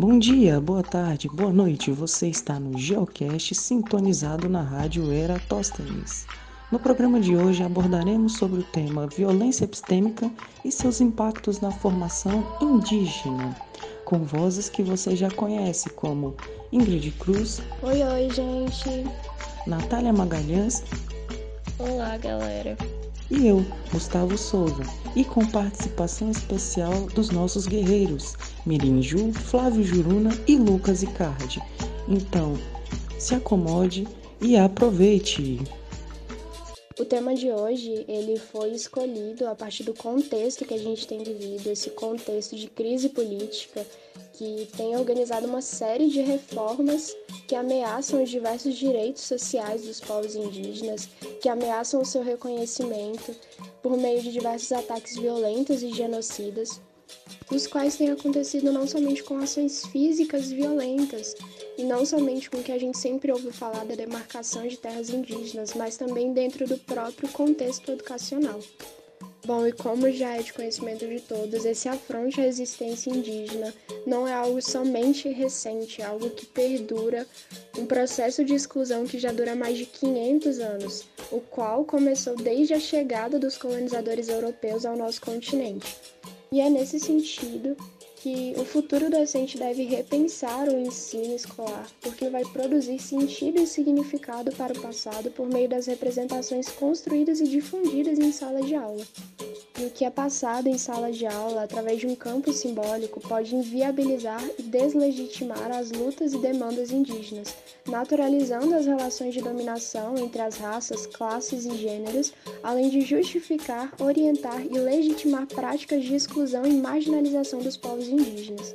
Bom dia, boa tarde, boa noite. Você está no Geocast sintonizado na rádio Eratosthenes. No programa de hoje abordaremos sobre o tema violência epistêmica e seus impactos na formação indígena, com vozes que você já conhece, como Ingrid Cruz. Oi, oi, gente. Natália Magalhães. Olá, galera e eu, Gustavo Souza, e com participação especial dos nossos guerreiros, Mirim Ju, Flávio Juruna e Lucas Icardi. Então, se acomode e aproveite! O tema de hoje, ele foi escolhido a partir do contexto que a gente tem vivido, esse contexto de crise política que tem organizado uma série de reformas que ameaçam os diversos direitos sociais dos povos indígenas, que ameaçam o seu reconhecimento por meio de diversos ataques violentos e genocidas, os quais têm acontecido não somente com ações físicas violentas, e não somente com o que a gente sempre ouve falar da demarcação de terras indígenas, mas também dentro do próprio contexto educacional. Bom, e como já é de conhecimento de todos, esse afronte à existência indígena não é algo somente recente, é algo que perdura, um processo de exclusão que já dura mais de 500 anos, o qual começou desde a chegada dos colonizadores europeus ao nosso continente. E é nesse sentido que o futuro docente deve repensar o ensino escolar, porque vai produzir sentido e significado para o passado por meio das representações construídas e difundidas em sala de aula. E o que é passado em sala de aula através de um campo simbólico pode inviabilizar e deslegitimar as lutas e demandas indígenas, naturalizando as relações de dominação entre as raças, classes e gêneros, além de justificar, orientar e legitimar práticas de exclusão e marginalização dos povos indígenas.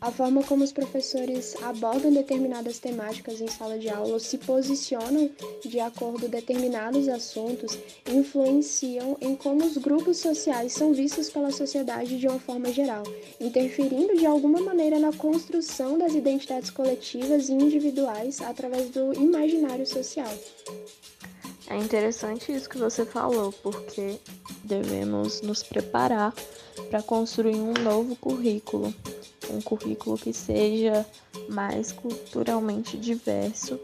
A forma como os professores abordam determinadas temáticas em sala de aula ou se posicionam de acordo com determinados assuntos influenciam em como os grupos sociais são vistos pela sociedade de uma forma geral, interferindo de alguma maneira na construção das identidades coletivas e individuais através do imaginário social. É interessante isso que você falou, porque devemos nos preparar para construir um novo currículo, um currículo que seja mais culturalmente diverso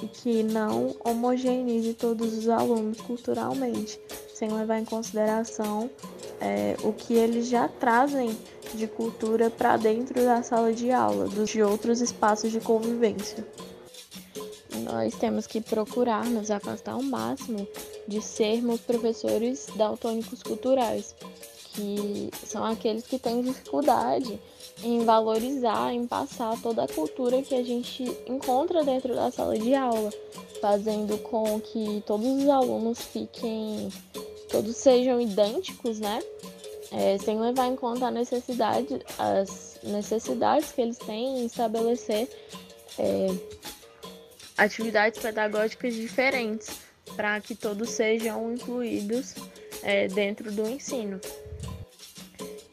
e que não homogeneize todos os alunos culturalmente, sem levar em consideração é, o que eles já trazem de cultura para dentro da sala de aula, de outros espaços de convivência nós temos que procurar nos afastar ao máximo de sermos professores daltônicos culturais, que são aqueles que têm dificuldade em valorizar, em passar toda a cultura que a gente encontra dentro da sala de aula, fazendo com que todos os alunos fiquem, todos sejam idênticos, né? É, sem levar em conta a necessidade, as necessidades que eles têm em estabelecer é, atividades pedagógicas diferentes para que todos sejam incluídos é, dentro do ensino.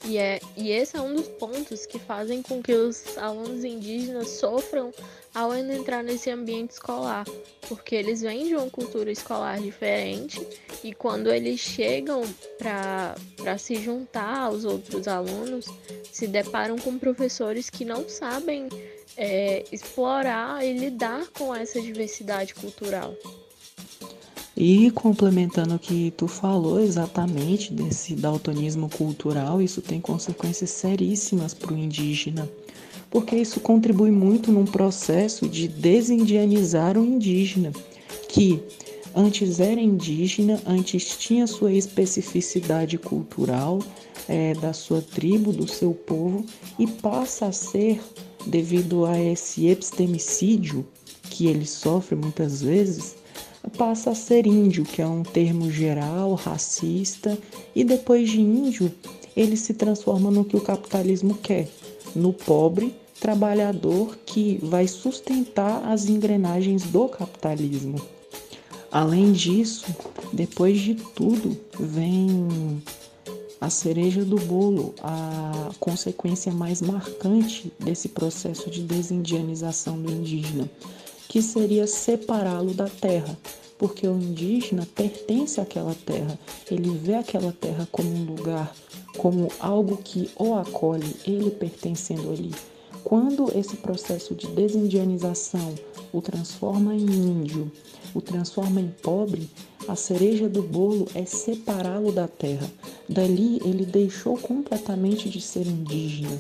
E, é, e esse é um dos pontos que fazem com que os alunos indígenas sofram ao entrar nesse ambiente escolar, porque eles vêm de uma cultura escolar diferente e quando eles chegam para se juntar aos outros alunos, se deparam com professores que não sabem é, explorar e lidar com essa diversidade cultural. E complementando o que tu falou exatamente desse daltonismo cultural, isso tem consequências seríssimas para o indígena, porque isso contribui muito num processo de desindianizar o indígena, que antes era indígena, antes tinha sua especificidade cultural é, da sua tribo, do seu povo, e passa a ser devido a esse epistemicídio que ele sofre muitas vezes, passa a ser índio, que é um termo geral, racista, e depois de índio, ele se transforma no que o capitalismo quer, no pobre trabalhador que vai sustentar as engrenagens do capitalismo. Além disso, depois de tudo, vem a cereja do bolo, a consequência mais marcante desse processo de desindianização do indígena, que seria separá-lo da terra, porque o indígena pertence àquela terra, ele vê aquela terra como um lugar, como algo que o acolhe, ele pertencendo ali. quando esse processo de desindianização o transforma em índio, o transforma em pobre, a cereja do bolo é separá-lo da terra. Dali ele deixou completamente de ser indígena,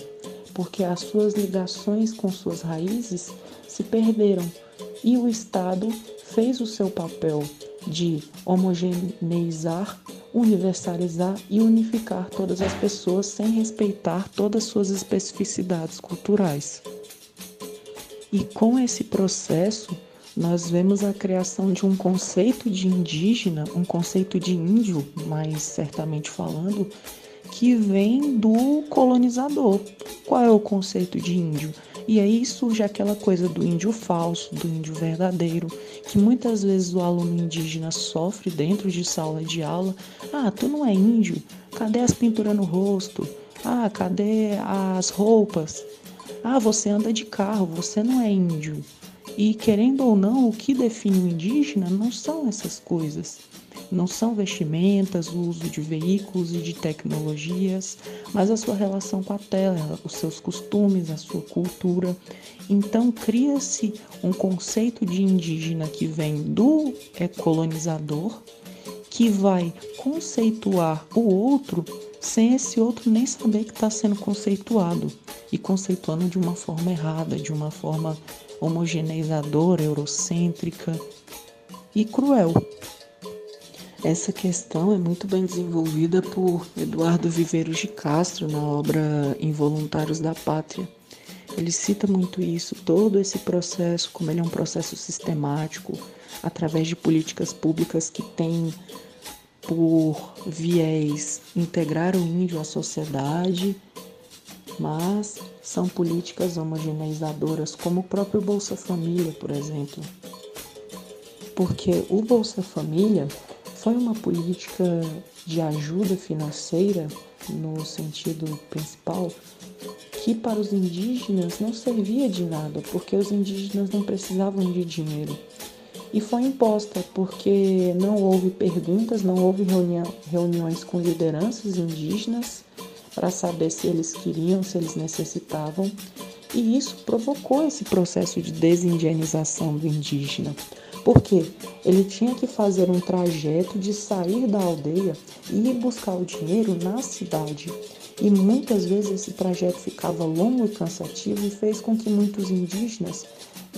porque as suas ligações com suas raízes se perderam e o Estado fez o seu papel de homogeneizar, universalizar e unificar todas as pessoas sem respeitar todas suas especificidades culturais. E com esse processo, nós vemos a criação de um conceito de indígena, um conceito de índio, mais certamente falando, que vem do colonizador. Qual é o conceito de índio? E aí surge aquela coisa do índio falso, do índio verdadeiro, que muitas vezes o aluno indígena sofre dentro de sala de aula. Ah, tu não é índio? Cadê as pinturas no rosto? Ah, cadê as roupas? Ah, você anda de carro, você não é índio. E querendo ou não, o que define o indígena não são essas coisas. Não são vestimentas, o uso de veículos e de tecnologias, mas a sua relação com a terra, os seus costumes, a sua cultura. Então cria-se um conceito de indígena que vem do colonizador, que vai conceituar o outro sem esse outro nem saber que está sendo conceituado e conceituando de uma forma errada, de uma forma homogeneizadora, eurocêntrica e cruel. Essa questão é muito bem desenvolvida por Eduardo Viveiros de Castro na obra Involuntários da Pátria. Ele cita muito isso, todo esse processo, como ele é um processo sistemático, através de políticas públicas que têm por viés integrar o índio à sociedade mas são políticas homogeneizadoras, como o próprio Bolsa Família, por exemplo. Porque o Bolsa Família foi uma política de ajuda financeira, no sentido principal, que para os indígenas não servia de nada, porque os indígenas não precisavam de dinheiro. E foi imposta porque não houve perguntas, não houve reuniões com lideranças indígenas para saber se eles queriam, se eles necessitavam, e isso provocou esse processo de desindianização do indígena. Porque ele tinha que fazer um trajeto de sair da aldeia e ir buscar o dinheiro na cidade. E muitas vezes esse trajeto ficava longo e cansativo e fez com que muitos indígenas,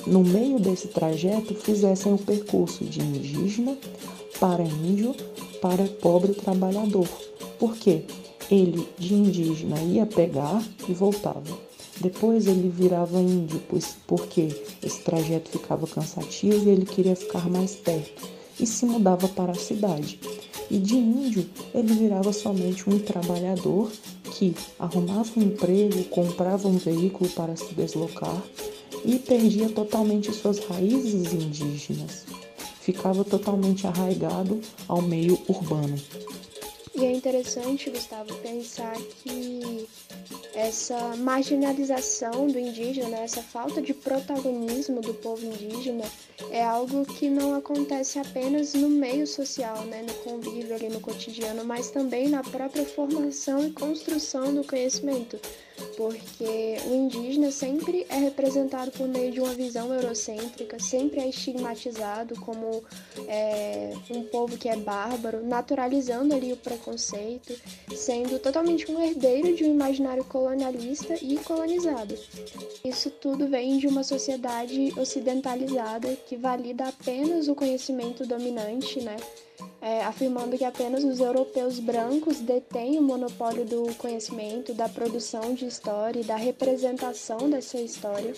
no meio desse trajeto, fizessem o percurso de indígena para índio para pobre trabalhador. Por quê? Ele, de indígena, ia pegar e voltava. Depois ele virava índio, pois, porque esse trajeto ficava cansativo e ele queria ficar mais perto, e se mudava para a cidade. E de índio ele virava somente um trabalhador que arrumava um emprego, comprava um veículo para se deslocar e perdia totalmente suas raízes indígenas. Ficava totalmente arraigado ao meio urbano. E é interessante, Gustavo, pensar que essa marginalização do indígena, né, essa falta de protagonismo do povo indígena, é algo que não acontece apenas no meio social, né, no convívio ali no cotidiano, mas também na própria formação e construção do conhecimento. Porque o indígena sempre é representado por meio de uma visão eurocêntrica, sempre é estigmatizado como é, um povo que é bárbaro, naturalizando ali o preconceito, sendo totalmente um herdeiro de um imaginário colonialista e colonizado. Isso tudo vem de uma sociedade ocidentalizada que valida apenas o conhecimento dominante, né? é, afirmando que apenas os europeus brancos detêm o monopólio do conhecimento, da produção de história e da representação dessa história.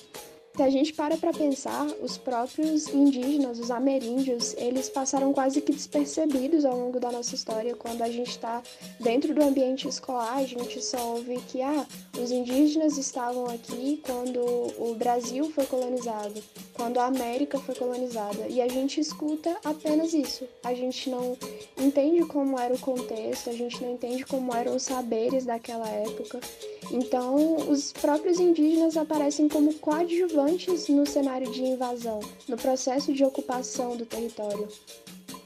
Se a gente para para pensar, os próprios indígenas, os ameríndios, eles passaram quase que despercebidos ao longo da nossa história. Quando a gente está dentro do ambiente escolar, a gente só ouve que ah, os indígenas estavam aqui quando o Brasil foi colonizado, quando a América foi colonizada. E a gente escuta apenas isso. A gente não entende como era o contexto, a gente não entende como eram os saberes daquela época. Então, os próprios indígenas aparecem como coadjuvantes no cenário de invasão, no processo de ocupação do território.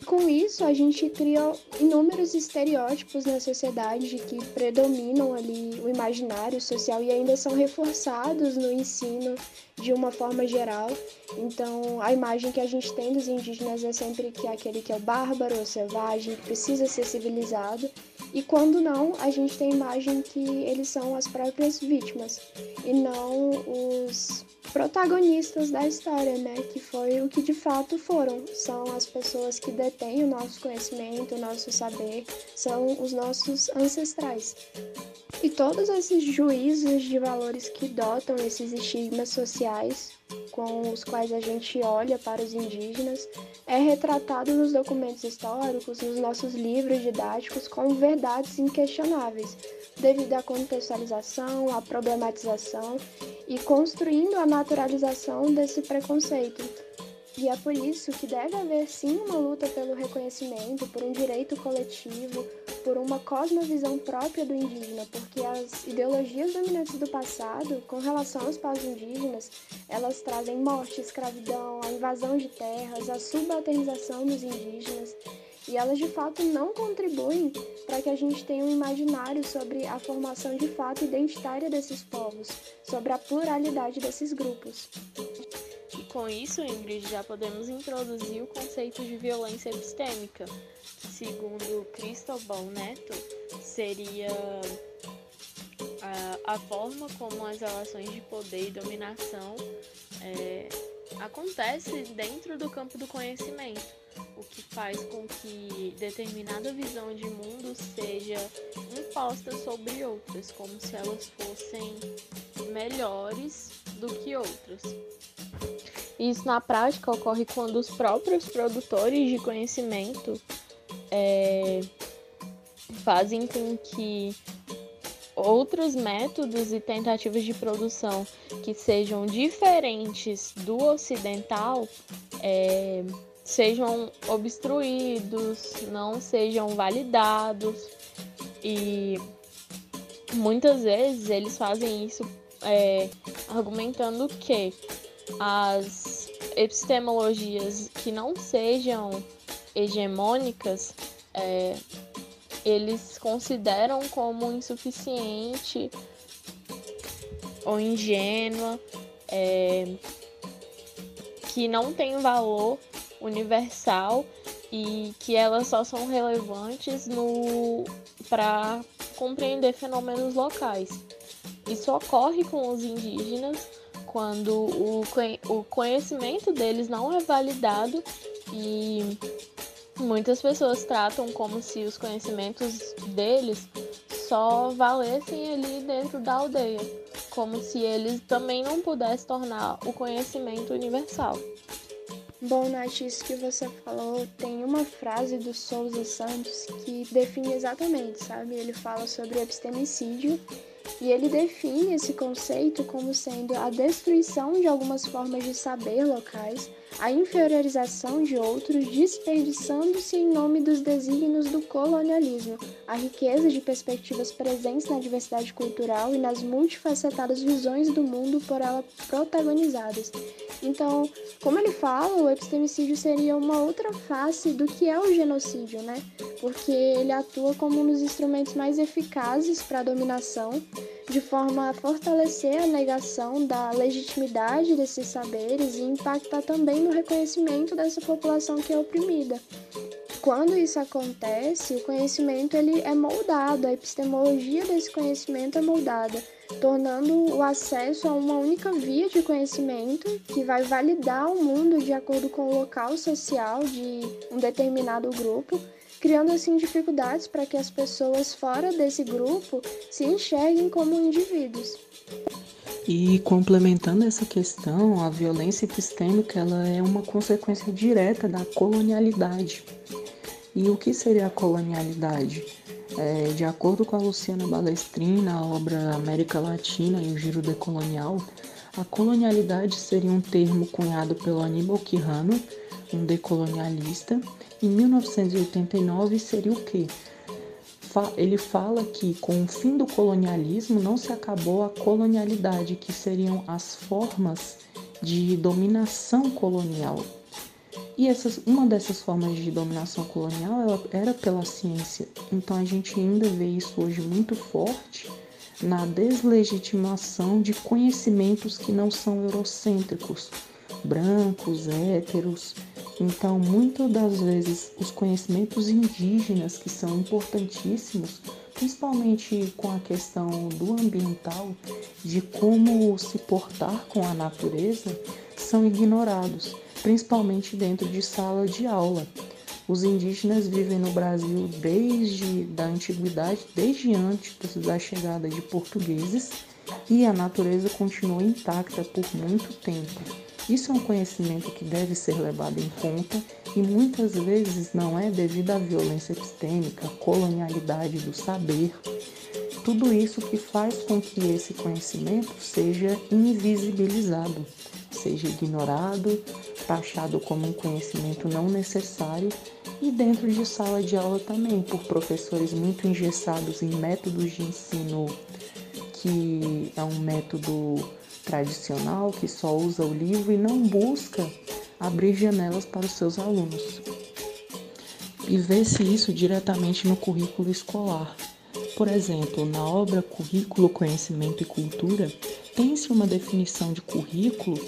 Com isso, a gente cria inúmeros estereótipos na sociedade que predominam ali o imaginário social e ainda são reforçados no ensino de uma forma geral. Então, a imagem que a gente tem dos indígenas é sempre que é aquele que é o bárbaro, o selvagem, precisa ser civilizado. E quando não, a gente tem a imagem que eles são as próprias vítimas e não os protagonistas da história, né? Que foi o que de fato foram. São as pessoas que detêm o nosso conhecimento, o nosso saber, são os nossos ancestrais. E todos esses juízos de valores que dotam esses estigmas sociais com os quais a gente olha para os indígenas é retratado nos documentos históricos, nos nossos livros didáticos, como verdades inquestionáveis, devido à contextualização, à problematização e construindo a naturalização desse preconceito. E é por isso que deve haver sim uma luta pelo reconhecimento, por um direito coletivo, por uma cosmovisão própria do indígena, porque as ideologias dominantes do passado, com relação aos povos indígenas, elas trazem morte, escravidão, a invasão de terras, a subalternização dos indígenas, e elas de fato não contribuem para que a gente tenha um imaginário sobre a formação de fato identitária desses povos, sobre a pluralidade desses grupos. E com isso, Ingrid, já podemos introduzir o conceito de violência epistêmica, segundo Cristóbal Neto, seria a, a, forma como as relações de poder e dominação é, acontece dentro do campo do conhecimento, o que faz com que determinada visão de mundo seja imposta sobre outras, como se elas fossem melhores do que outras. Isso na prática ocorre quando os próprios produtores de conhecimento é, fazem com que outros métodos e tentativas de produção que sejam diferentes do ocidental é, sejam obstruídos, não sejam validados. E muitas vezes eles fazem isso é, argumentando que as epistemologias que não sejam hegemônicas, é, eles consideram como insuficiente ou ingênua, é, que não tem valor universal e que elas só são relevantes no para compreender fenômenos locais. Isso ocorre com os indígenas quando o, o conhecimento deles não é validado e muitas pessoas tratam como se os conhecimentos deles só valessem ali dentro da aldeia, como se eles também não pudessem tornar o conhecimento universal. Bom, Nath, isso que você falou tem uma frase do Souza Santos que define exatamente, sabe? Ele fala sobre epistemicídio e ele define esse conceito como sendo a destruição de algumas formas de saber locais, a inferiorização de outros, desperdiçando-se em nome dos desígnios do colonialismo, a riqueza de perspectivas presentes na diversidade cultural e nas multifacetadas visões do mundo por ela protagonizadas. Então, como ele fala, o epistemicídio seria uma outra face do que é o genocídio, né? Porque ele atua como um dos instrumentos mais eficazes para a dominação, de forma a fortalecer a negação da legitimidade desses saberes e impactar também no reconhecimento dessa população que é oprimida. Quando isso acontece, o conhecimento ele é moldado, a epistemologia desse conhecimento é moldada tornando o acesso a uma única via de conhecimento que vai validar o mundo de acordo com o local social de um determinado grupo, criando assim dificuldades para que as pessoas fora desse grupo se enxerguem como indivíduos. E complementando essa questão, a violência epistêmica ela é uma consequência direta da colonialidade. E o que seria a colonialidade? É, de acordo com a Luciana Balestrin, na obra América Latina e o Giro Decolonial, a colonialidade seria um termo cunhado pelo Aníbal Quijano, um decolonialista. Em 1989 seria o quê? Ele fala que com o fim do colonialismo não se acabou a colonialidade, que seriam as formas de dominação colonial. E essas, uma dessas formas de dominação colonial era pela ciência. Então a gente ainda vê isso hoje muito forte na deslegitimação de conhecimentos que não são eurocêntricos, brancos, héteros. Então, muitas das vezes, os conhecimentos indígenas, que são importantíssimos, principalmente com a questão do ambiental, de como se portar com a natureza, são ignorados, principalmente dentro de sala de aula. Os indígenas vivem no Brasil desde da antiguidade, desde antes da chegada de portugueses, e a natureza continua intacta por muito tempo. Isso é um conhecimento que deve ser levado em conta e muitas vezes não é devido à violência epistêmica, colonialidade do saber. Tudo isso que faz com que esse conhecimento seja invisibilizado, seja ignorado, taxado como um conhecimento não necessário e dentro de sala de aula também, por professores muito engessados em métodos de ensino que é um método tradicional que só usa o livro e não busca abrir janelas para os seus alunos. E vê-se isso diretamente no currículo escolar. Por exemplo, na obra Currículo, Conhecimento e Cultura, tem-se uma definição de currículo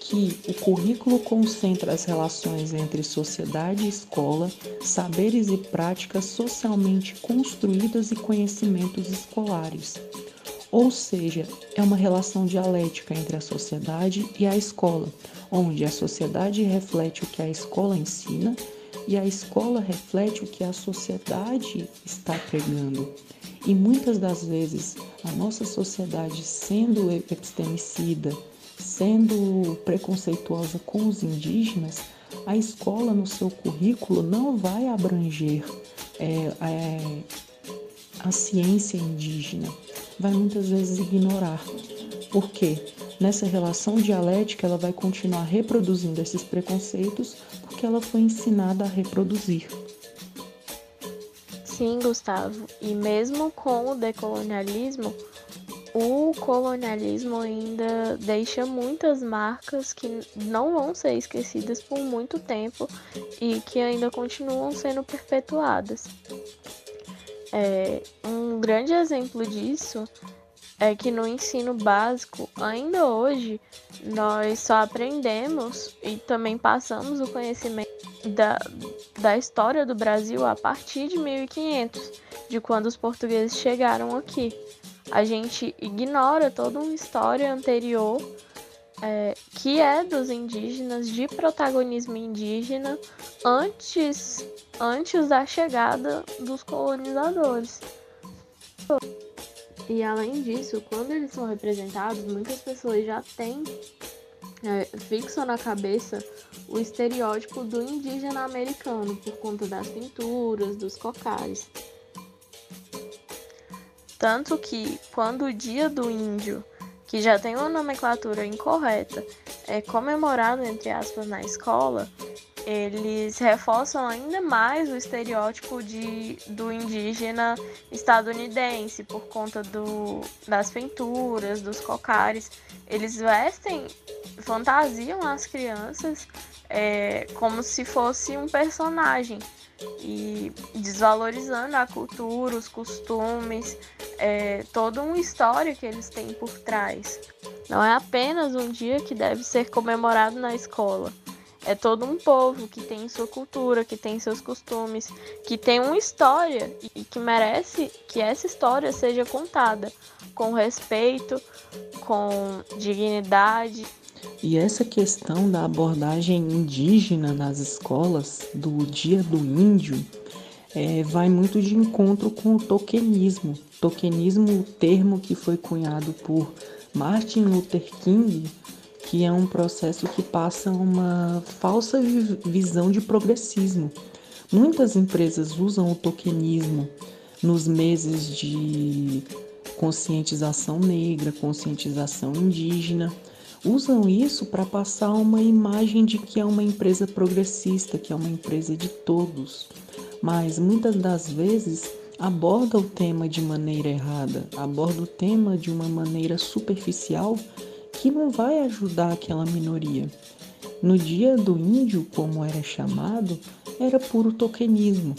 que o currículo concentra as relações entre sociedade e escola, saberes e práticas socialmente construídas e conhecimentos escolares. Ou seja, é uma relação dialética entre a sociedade e a escola, onde a sociedade reflete o que a escola ensina e a escola reflete o que a sociedade está pregando. E muitas das vezes a nossa sociedade, sendo epistemicida, sendo preconceituosa com os indígenas, a escola no seu currículo não vai abranger é, é, a ciência indígena, vai muitas vezes ignorar. Por quê? Nessa relação dialética, ela vai continuar reproduzindo esses preconceitos porque ela foi ensinada a reproduzir. Sim, Gustavo. E mesmo com o decolonialismo, o colonialismo ainda deixa muitas marcas que não vão ser esquecidas por muito tempo e que ainda continuam sendo perpetuadas. É, um grande exemplo disso é que no ensino básico, ainda hoje, nós só aprendemos e também passamos o conhecimento da, da história do Brasil a partir de 1500, de quando os portugueses chegaram aqui. A gente ignora toda uma história anterior é, que é dos indígenas, de protagonismo indígena, antes, antes da chegada dos colonizadores. E além disso, quando eles são representados, muitas pessoas já têm é, fixo na cabeça o estereótipo do indígena americano por conta das pinturas, dos cocares. Tanto que quando o dia do índio que já tem uma nomenclatura incorreta, é comemorado, entre aspas, na escola, eles reforçam ainda mais o estereótipo de, do indígena estadunidense por conta do, das pinturas, dos cocares. Eles vestem, fantasiam as crianças é, como se fosse um personagem e desvalorizando a cultura, os costumes, é, toda uma história que eles têm por trás. Não é apenas um dia que deve ser comemorado na escola. É todo um povo que tem sua cultura, que tem seus costumes, que tem uma história e que merece que essa história seja contada com respeito, com dignidade e essa questão da abordagem indígena nas escolas, do Dia do Índio, é, vai muito de encontro com o tokenismo. Tokenismo, o termo que foi cunhado por Martin Luther King, que é um processo que passa uma falsa visão de progressismo. Muitas empresas usam o tokenismo nos meses de conscientização negra, conscientização indígena, usam isso para passar uma imagem de que é uma empresa progressista, que é uma empresa de todos. Mas muitas das vezes aborda o tema de maneira errada, aborda o tema de uma maneira superficial que não vai ajudar aquela minoria. No dia do índio, como era chamado, era puro tokenismo.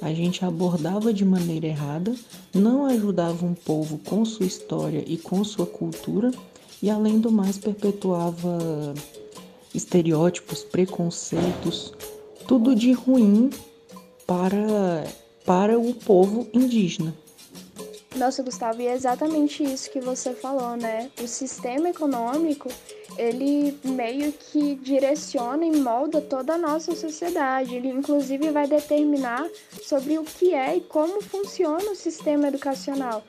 A gente abordava de maneira errada, não ajudava um povo com sua história e com sua cultura, e além do mais perpetuava estereótipos, preconceitos, tudo de ruim para, para o povo indígena. Nossa, Gustavo, e é exatamente isso que você falou, né? O sistema econômico, ele meio que direciona e molda toda a nossa sociedade. Ele, inclusive, vai determinar sobre o que é e como funciona o sistema educacional.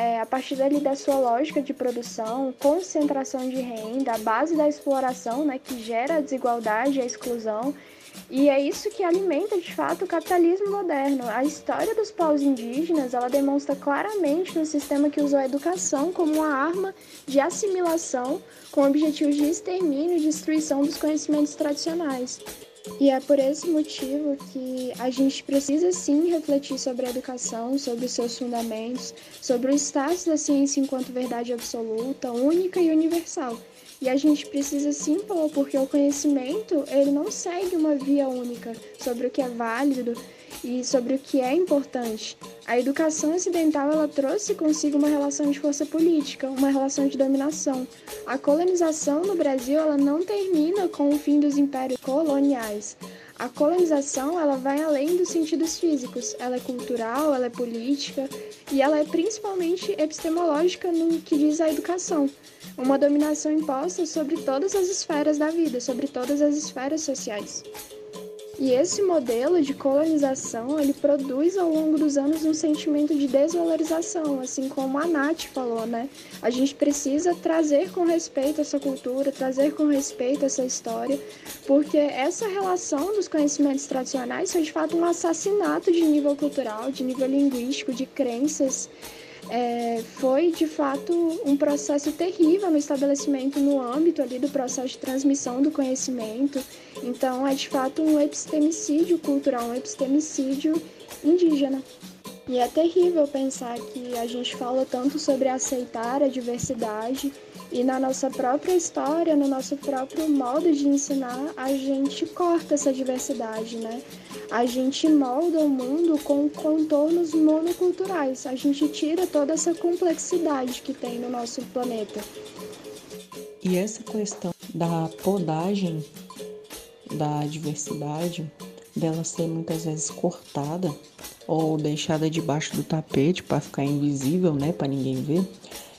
É, a partir dali da sua lógica de produção, concentração de renda, a base da exploração, né, que gera a desigualdade e a exclusão, e é isso que alimenta, de fato, o capitalismo moderno. A história dos povos indígenas, ela demonstra claramente um sistema que usou a educação como uma arma de assimilação com objetivos de extermínio e destruição dos conhecimentos tradicionais. E é por esse motivo que a gente precisa sim refletir sobre a educação, sobre os seus fundamentos, sobre o status da ciência enquanto verdade absoluta, única e universal. E a gente precisa se impor, porque o conhecimento, ele não segue uma via única sobre o que é válido e sobre o que é importante. A educação ocidental, ela trouxe consigo uma relação de força política, uma relação de dominação. A colonização no Brasil, ela não termina com o fim dos impérios coloniais. A colonização, ela vai além dos sentidos físicos. Ela é cultural, ela é política e ela é principalmente epistemológica no que diz a educação uma dominação imposta sobre todas as esferas da vida, sobre todas as esferas sociais. E esse modelo de colonização, ele produz ao longo dos anos um sentimento de desvalorização, assim como a Nath falou, né? A gente precisa trazer com respeito essa cultura, trazer com respeito essa história, porque essa relação dos conhecimentos tradicionais foi de fato um assassinato de nível cultural, de nível linguístico, de crenças é, foi de fato um processo terrível no estabelecimento no âmbito ali do processo de transmissão do conhecimento. Então é de fato um epistemicídio cultural, um epistemicídio indígena. E é terrível pensar que a gente fala tanto sobre aceitar a diversidade e na nossa própria história, no nosso próprio modo de ensinar, a gente corta essa diversidade, né? A gente molda o mundo com contornos monoculturais. A gente tira toda essa complexidade que tem no nosso planeta. E essa questão da podagem da diversidade, dela ser muitas vezes cortada ou deixada debaixo do tapete para ficar invisível, né, para ninguém ver,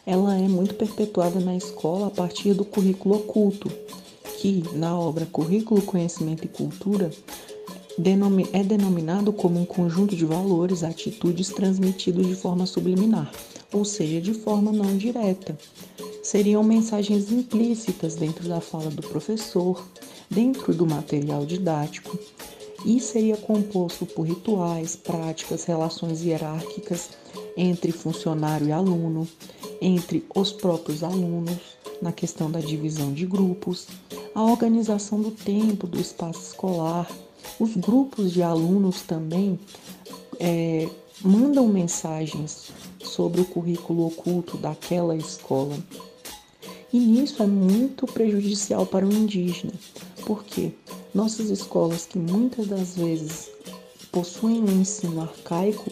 ela é muito perpetuada na escola a partir do currículo oculto, que na obra Currículo, Conhecimento e Cultura é denominado como um conjunto de valores, atitudes transmitidos de forma subliminar, ou seja, de forma não direta. Seriam mensagens implícitas dentro da fala do professor, dentro do material didático, e seria composto por rituais, práticas, relações hierárquicas entre funcionário e aluno, entre os próprios alunos, na questão da divisão de grupos, a organização do tempo do espaço escolar, os grupos de alunos também é, mandam mensagens sobre o currículo oculto daquela escola. E nisso é muito prejudicial para o indígena, porque nossas escolas, que muitas das vezes possuem um ensino arcaico,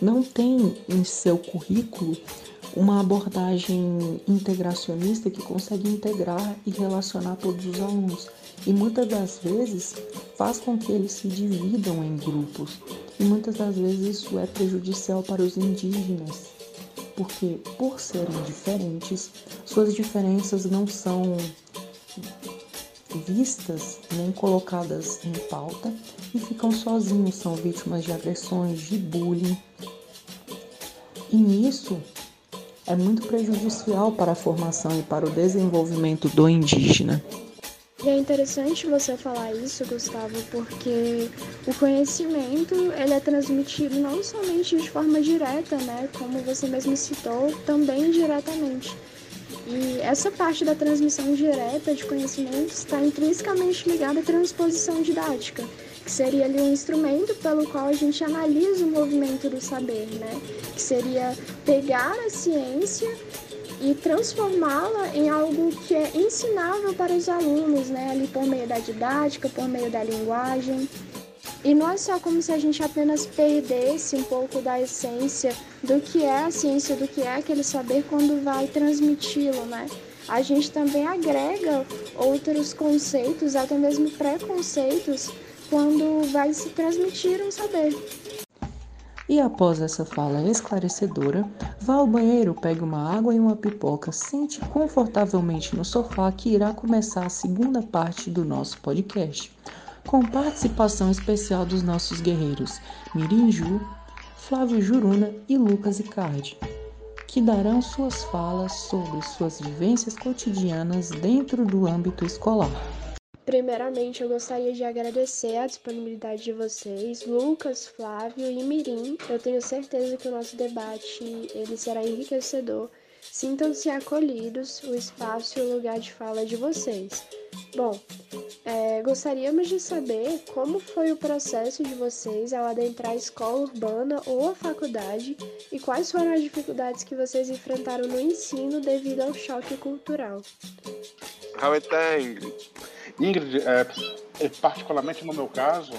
não têm em seu currículo uma abordagem integracionista que consegue integrar e relacionar todos os alunos. E muitas das vezes faz com que eles se dividam em grupos. E muitas das vezes isso é prejudicial para os indígenas, porque por serem diferentes, suas diferenças não são vistas nem colocadas em pauta e ficam sozinhos, são vítimas de agressões, de bullying. E nisso é muito prejudicial para a formação e para o desenvolvimento do indígena. E é interessante você falar isso, Gustavo, porque o conhecimento ele é transmitido não somente de forma direta, né, como você mesmo citou, também diretamente. E essa parte da transmissão direta de conhecimentos está intrinsecamente ligada à transposição didática que seria ali um instrumento pelo qual a gente analisa o movimento do saber, né? Que seria pegar a ciência e transformá-la em algo que é ensinável para os alunos, né, ali por meio da didática, por meio da linguagem. E não é só como se a gente apenas perdesse um pouco da essência do que é a ciência, do que é aquele saber quando vai transmiti-lo, né? A gente também agrega outros conceitos, até mesmo preconceitos, quando vai se transmitir um saber. E após essa fala esclarecedora, vá ao banheiro, pegue uma água e uma pipoca, sente confortavelmente no sofá que irá começar a segunda parte do nosso podcast, com participação especial dos nossos guerreiros Mirim Ju, Flávio Juruna e Lucas Icardi, que darão suas falas sobre suas vivências cotidianas dentro do âmbito escolar. Primeiramente, eu gostaria de agradecer a disponibilidade de vocês, Lucas, Flávio e Mirim. Eu tenho certeza que o nosso debate ele será enriquecedor. Sintam-se acolhidos, o espaço e o lugar de fala de vocês. Bom, é, gostaríamos de saber como foi o processo de vocês ao adentrar a escola urbana ou a faculdade e quais foram as dificuldades que vocês enfrentaram no ensino devido ao choque cultural. How é, Ingrid? Ingrid, é, particularmente no meu caso,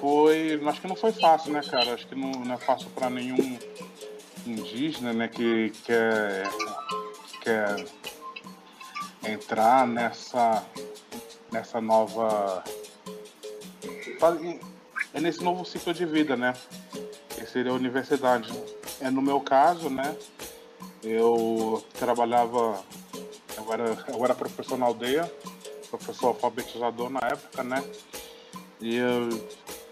foi. Acho que não foi fácil, né, cara? Acho que não, não é fácil para nenhum indígena, né, que quer, quer entrar nessa, nessa nova. É nesse novo ciclo de vida, né? Que seria a universidade. É no meu caso, né? Eu trabalhava, eu era professor na aldeia professor alfabetizador na época, né? E eu,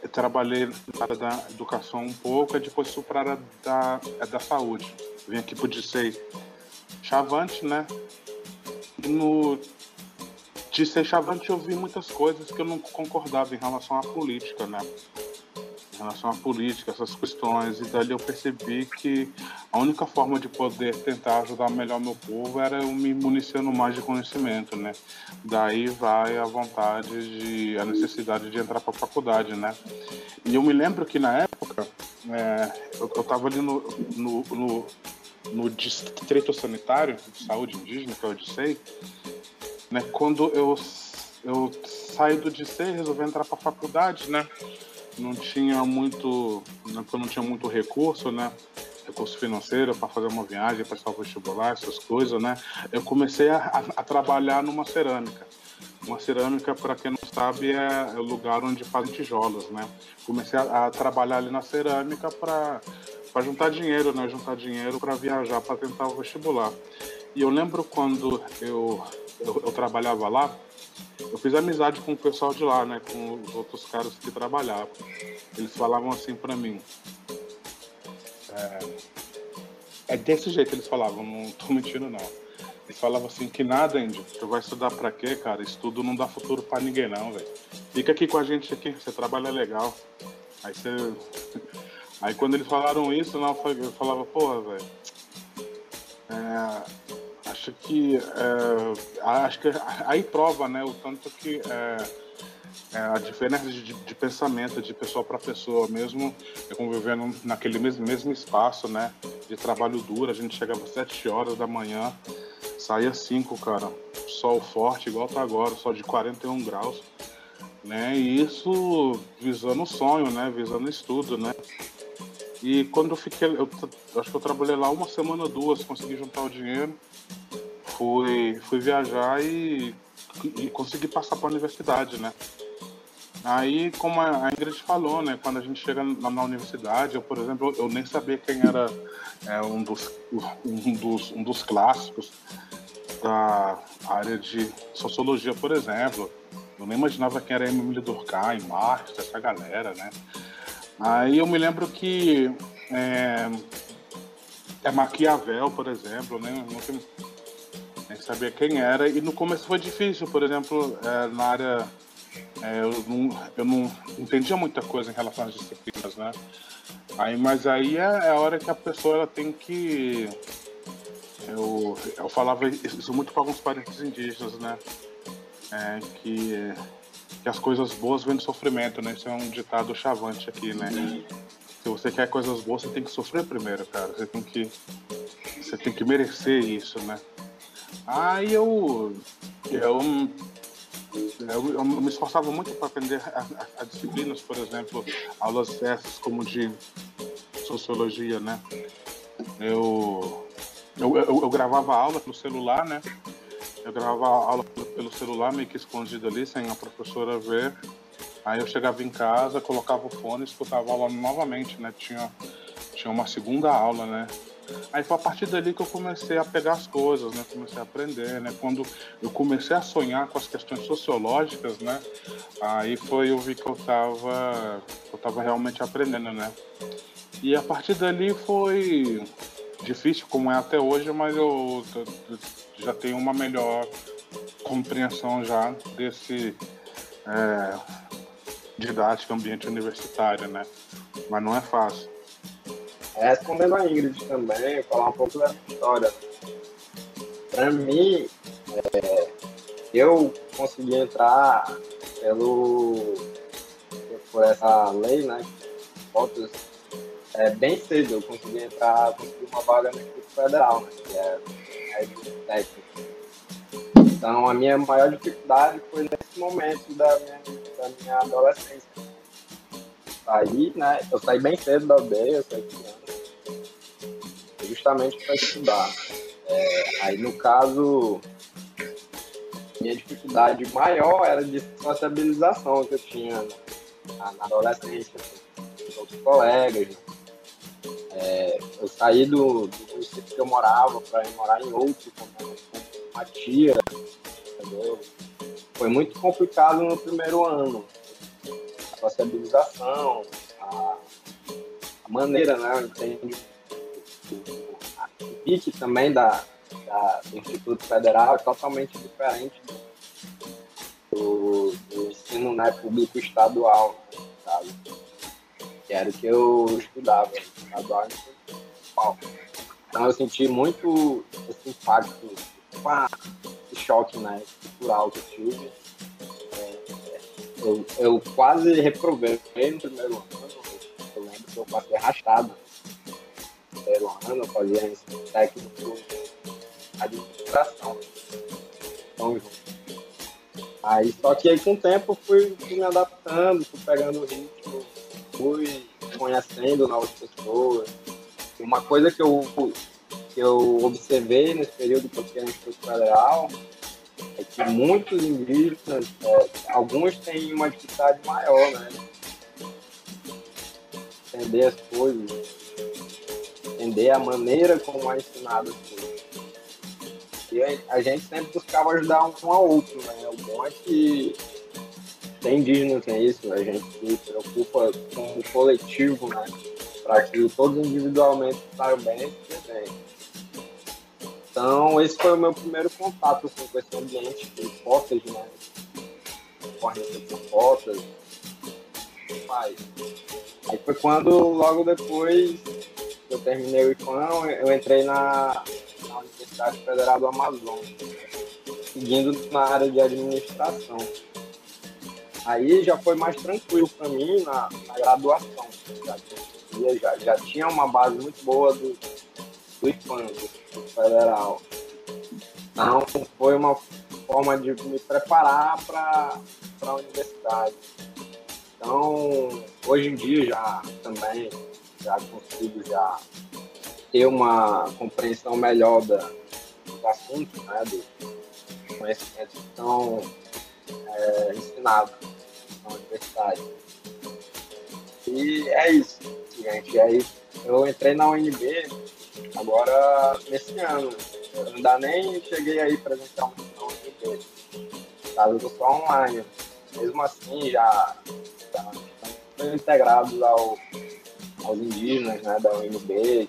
eu trabalhei na área da educação um pouco, e depois fui para a área da, é da saúde. Vim aqui para o Dissei Chavante, né? E no Dissei Chavante eu vi muitas coisas que eu não concordava em relação à política, né? Em relação à política, essas questões, e dali eu percebi que a única forma de poder tentar ajudar melhor meu povo era eu me municiando mais de conhecimento, né? Daí vai a vontade de, a necessidade de entrar para a faculdade, né? E eu me lembro que na época, é, eu, estava ali no, no, no, no, distrito sanitário de saúde indígena, que é o DICEI, né? Quando eu, eu saí do DICEI, resolvi entrar para a faculdade, né? Não tinha muito, não tinha muito recurso, né? Recurso financeiro para fazer uma viagem, para o vestibular, essas coisas, né? Eu comecei a, a, a trabalhar numa cerâmica. Uma cerâmica, para quem não sabe, é, o lugar onde fazem tijolos, né? Comecei a, a trabalhar ali na cerâmica para para juntar dinheiro, né? Juntar dinheiro para viajar, para tentar o vestibular. E eu lembro quando eu, eu, eu trabalhava lá, eu fiz amizade com o pessoal de lá, né? Com os outros caras que trabalhavam. Eles falavam assim para mim. É, é, desse jeito que eles falavam, não tô mentindo não. Eles falavam assim que nada, Andy, tu vai estudar pra quê, cara? Estudo não dá futuro pra ninguém não, velho. Fica aqui com a gente aqui, você trabalha legal. Aí você. Aí quando eles falaram isso, não, eu falava, porra, velho. É, acho que é, acho que aí prova né o tanto que é, é a diferença de, de, pensamento de pessoa para pessoa mesmo convivendo naquele mesmo, mesmo espaço né de trabalho duro a gente chegava às horas da manhã saía cinco cara sol forte igual tá agora sol de 41 graus né e isso visando o sonho né visando estudo né e quando eu fiquei, eu, acho que eu trabalhei lá uma semana, duas, consegui juntar o dinheiro, fui, fui viajar e, e consegui passar para a universidade, né? Aí, como a Ingrid falou, né, quando a gente chega na, na universidade, eu, por exemplo, eu, nem sabia quem era é, um, dos, um, dos, um dos clássicos da área de sociologia, por exemplo. Eu nem imaginava quem era Emile Durkheim, Marx, essa galera, né? Aí eu me lembro que é, é Maquiavel, por exemplo, né? Nunca nem sabia quem era. E no começo foi difícil, por exemplo, é, na área. É, eu, não, eu não entendia muita coisa em relação às disciplinas, né? Aí, mas aí é, é a hora que a pessoa ela tem que. Eu, eu falava isso muito para alguns parentes indígenas, né? É, que que as coisas boas vêm do sofrimento, né? Isso é um ditado chavante aqui, né? Se você quer coisas boas, você tem que sofrer primeiro, cara. Você tem que, você tem que merecer isso, né? Aí eu, eu, eu, eu me esforçava muito para aprender a, a, a disciplinas, por exemplo, aulas essas como de sociologia, né? Eu, eu, eu, eu gravava aula no celular, né? Eu gravava aula pelo celular, meio que escondido ali, sem a professora ver. Aí eu chegava em casa, colocava o fone escutava a aula novamente, né? Tinha, tinha uma segunda aula, né? Aí foi a partir dali que eu comecei a pegar as coisas, né? Comecei a aprender, né? Quando eu comecei a sonhar com as questões sociológicas, né? Aí foi eu vi que eu estava eu tava realmente aprendendo, né? E a partir dali foi difícil, como é até hoje, mas eu já tenho uma melhor compreensão já desse é, ambiente universitário, né? Mas não é fácil. É, respondendo a Ingrid também, falar um pouco da história. Para mim, é, eu consegui entrar pelo por essa lei, né? Votos, é, bem cedo eu consegui entrar, consegui uma vaga no Instituto Federal, né? Que é, é técnico. Então a minha maior dificuldade foi nesse momento da minha, da minha adolescência. Saí, né? Eu saí bem cedo da aldeia, saí criança justamente para estudar. É, aí, no caso, minha dificuldade maior era de sociabilização que eu tinha na, na adolescência, com outros colegas. Né? É, eu saí do, do município que eu morava para morar em outro, com uma tia, entendeu? Foi muito complicado no primeiro ano. A sociabilização, a, a maneira, né? Eu entendo o PIC também da, da, do Instituto Federal é totalmente diferente do, do ensino né, público estadual, sabe? Que era o que eu estudava, estadual e. Então eu senti muito esse impacto, esse choque né, cultural eu tive. É, eu, eu quase reprovei no primeiro ano. Eu lembro que eu passei arrastado terceiro ano, eu fazia técnico administração. Então, aí, só que aí com o tempo fui, fui me adaptando, fui pegando o ritmo, fui conhecendo novas pessoas. Uma coisa que eu, que eu observei nesse período que eu fiquei no Instituto Federal que muitos indígenas, é, alguns têm uma dificuldade maior, né? Entender as coisas entender a maneira como é ensinado as coisas. E a gente sempre buscava ajudar um ao outro, né? O bom é que tem indígenas tem isso, a gente se preocupa com o coletivo, né? Para que todos individualmente saiam bem e bem. Então, esse foi o meu primeiro contato com esse ambiente de fotos, né? Corrente de fotos. Aí foi quando, logo depois, eu terminei o IFAM, eu entrei na, na Universidade Federal do Amazonas, seguindo na área de administração. Aí já foi mais tranquilo para mim na, na graduação. Já, já, já, tinha uma base muito boa do, do IFAM, do Federal. Então foi uma forma de me preparar para a universidade. Então, hoje em dia já também já consigo já ter uma compreensão melhor da, do assunto, né, do conhecimento que estão é, ensinados na universidade. E é isso, gente. E aí eu entrei na UNB agora nesse ano. Eu ainda nem cheguei aí presencialmente na UNB. Tá, eu só online. Mesmo assim, já, estão integrados ao aos indígenas né, da UNB.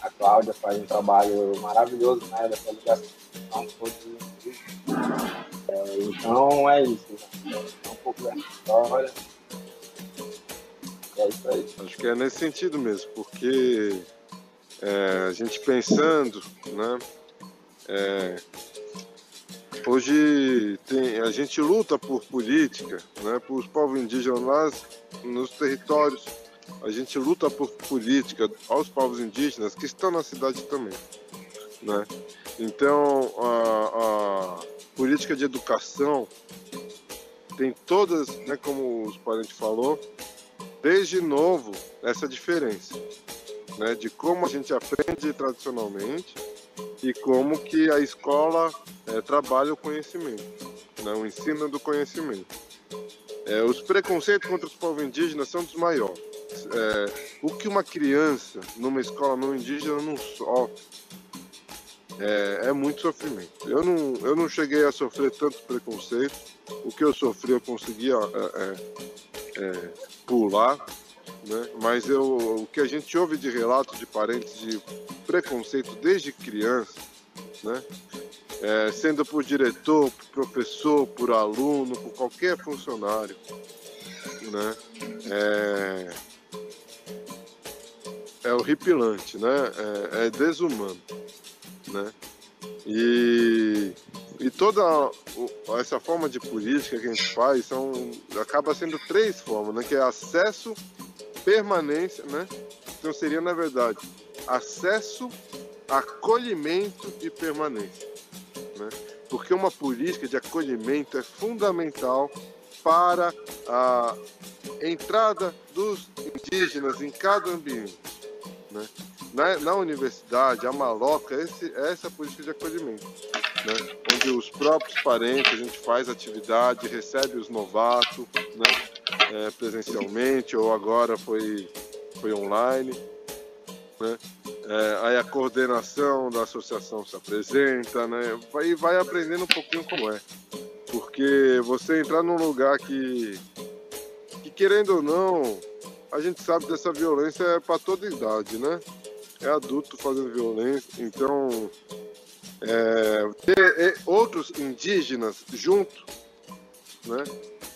A Cláudia faz um trabalho maravilhoso né, dessa ligação é, então é isso. Né? É um pouco da história. É isso aí. Acho que é nesse sentido mesmo, porque é, a gente pensando, né? É, hoje tem, a gente luta por política, né, por os povos indígenas nos territórios a gente luta por política aos povos indígenas que estão na cidade também, né? Então, a, a política de educação tem todas, né, como os parentes falou, desde novo essa diferença, né, de como a gente aprende tradicionalmente e como que a escola é, trabalha o conhecimento, né, o ensino do conhecimento. É, os preconceitos contra os povos indígenas são dos maiores. É, o que uma criança numa escola não indígena não sofre é, é, muito sofrimento. Eu não, eu não cheguei a sofrer tanto preconceito. O que eu sofri eu conseguia é, é, é, pular, né? mas eu, o que a gente ouve de relatos de parentes de preconceito desde criança, né? É, sendo por diretor, por professor, por aluno, por qualquer funcionário, né? É, é horripilante, né? É, é desumano né? E, e toda essa forma de política que a gente faz são, acaba sendo três formas, né? Que é acesso, permanência, né? Então seria, na verdade, acesso, acolhimento e permanência, né? Porque uma política de acolhimento é fundamental para a entrada dos indígenas em cada ambiente, né? na, na universidade, a maloca, esse, essa é política de acolhimento, né? onde os próprios parentes, a gente faz atividade, recebe os novatos né? É, presencialmente, ou agora foi, foi online. Né? É, aí a coordenação da associação se apresenta, né? E vai aprendendo um pouquinho como é. Porque você entrar num lugar que, que querendo ou não, a gente sabe dessa violência é para toda idade, né? é adulto fazendo violência, então é, ter é, outros indígenas junto, né,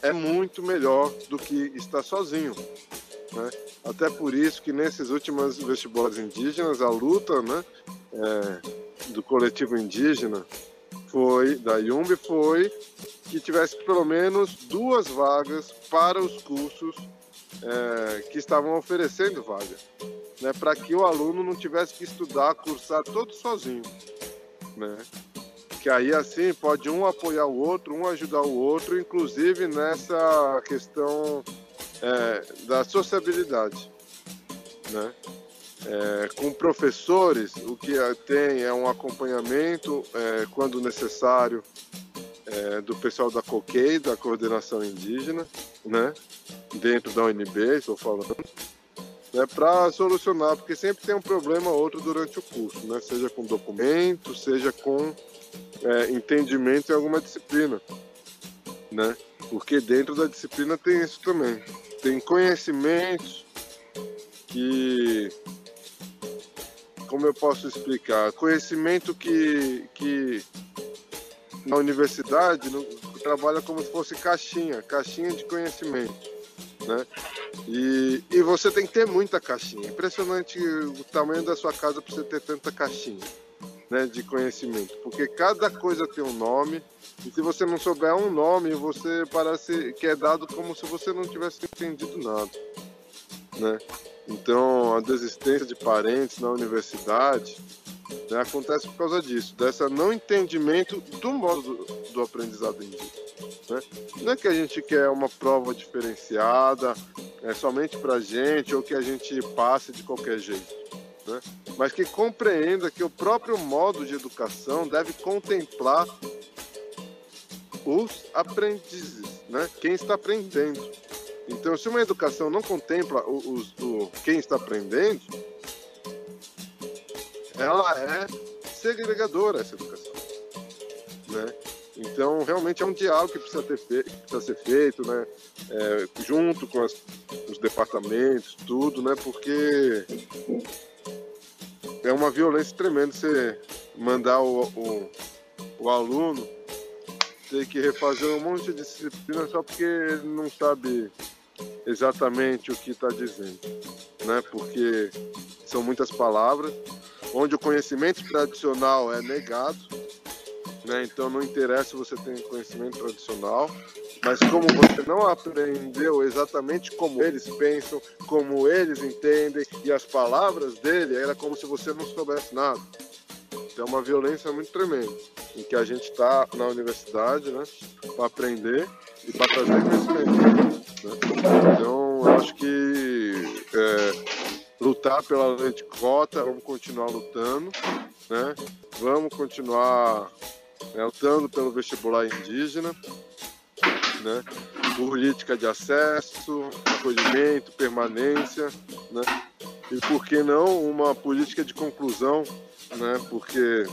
é muito melhor do que estar sozinho, né? Até por isso que nesses últimos vestibulares indígenas a luta, né, é, do coletivo indígena foi da Yumbi foi que tivesse pelo menos duas vagas para os cursos é, que estavam oferecendo vaga né, para que o aluno não tivesse que estudar, cursar todo sozinho, né? Que aí assim pode um apoiar o outro, um ajudar o outro, inclusive nessa questão é, da sociabilidade, né? É, com professores, o que tem é um acompanhamento, é, quando necessário, é, do pessoal da COQUEI, da Coordenação Indígena, né? dentro da UNB, estou falando, né, para solucionar, porque sempre tem um problema ou outro durante o curso, né, seja com documento, seja com é, entendimento em alguma disciplina, né, porque dentro da disciplina tem isso também, tem conhecimentos que, como eu posso explicar, conhecimento que, que na universidade trabalha como se fosse caixinha, caixinha de conhecimento, né? E, e você tem que ter muita caixinha. Impressionante o tamanho da sua casa para você ter tanta caixinha né, de conhecimento. Porque cada coisa tem um nome. E se você não souber um nome, você parece que é dado como se você não tivesse entendido nada. Né? Então, a desistência de parentes na universidade né, acontece por causa disso, dessa não entendimento do modo do, do aprendizado indígena. Né? Não é que a gente quer uma prova diferenciada, é, somente para gente ou que a gente passe de qualquer jeito. Né? Mas que compreenda que o próprio modo de educação deve contemplar os aprendizes, né? quem está aprendendo. Então, se uma educação não contempla o, o, quem está aprendendo, ela é segregadora essa educação, né? Então, realmente é um diálogo que precisa, ter fe precisa ser feito, né? É, junto com as, os departamentos, tudo, né? Porque é uma violência tremenda você mandar o, o, o aluno ter que refazer um monte de disciplina só porque ele não sabe exatamente o que está dizendo, né? Porque são muitas palavras, onde o conhecimento tradicional é negado, né? Então não interessa se você tem conhecimento tradicional, mas como você não aprendeu exatamente como eles pensam, como eles entendem, e as palavras dele, era como se você não soubesse nada. Então é uma violência muito tremenda, em que a gente está na universidade né, para aprender e para trazer conhecimento. Né? Então eu acho que é, lutar pela lei de cota, vamos continuar lutando, né? vamos continuar lutando pelo vestibular indígena, né? política de acesso, acolhimento, permanência, né? e por que não uma política de conclusão, né? porque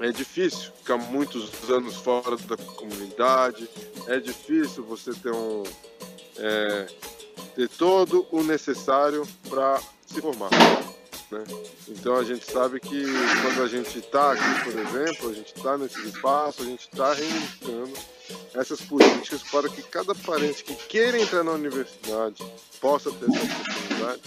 é difícil ficar muitos anos fora da comunidade, é difícil você ter um é, ter todo o necessário para se formar. Né? Então a gente sabe que quando a gente está aqui, por exemplo, a gente está nesse espaço, a gente está reivindicando essas políticas para que cada parente que queira entrar na universidade possa ter essa oportunidade.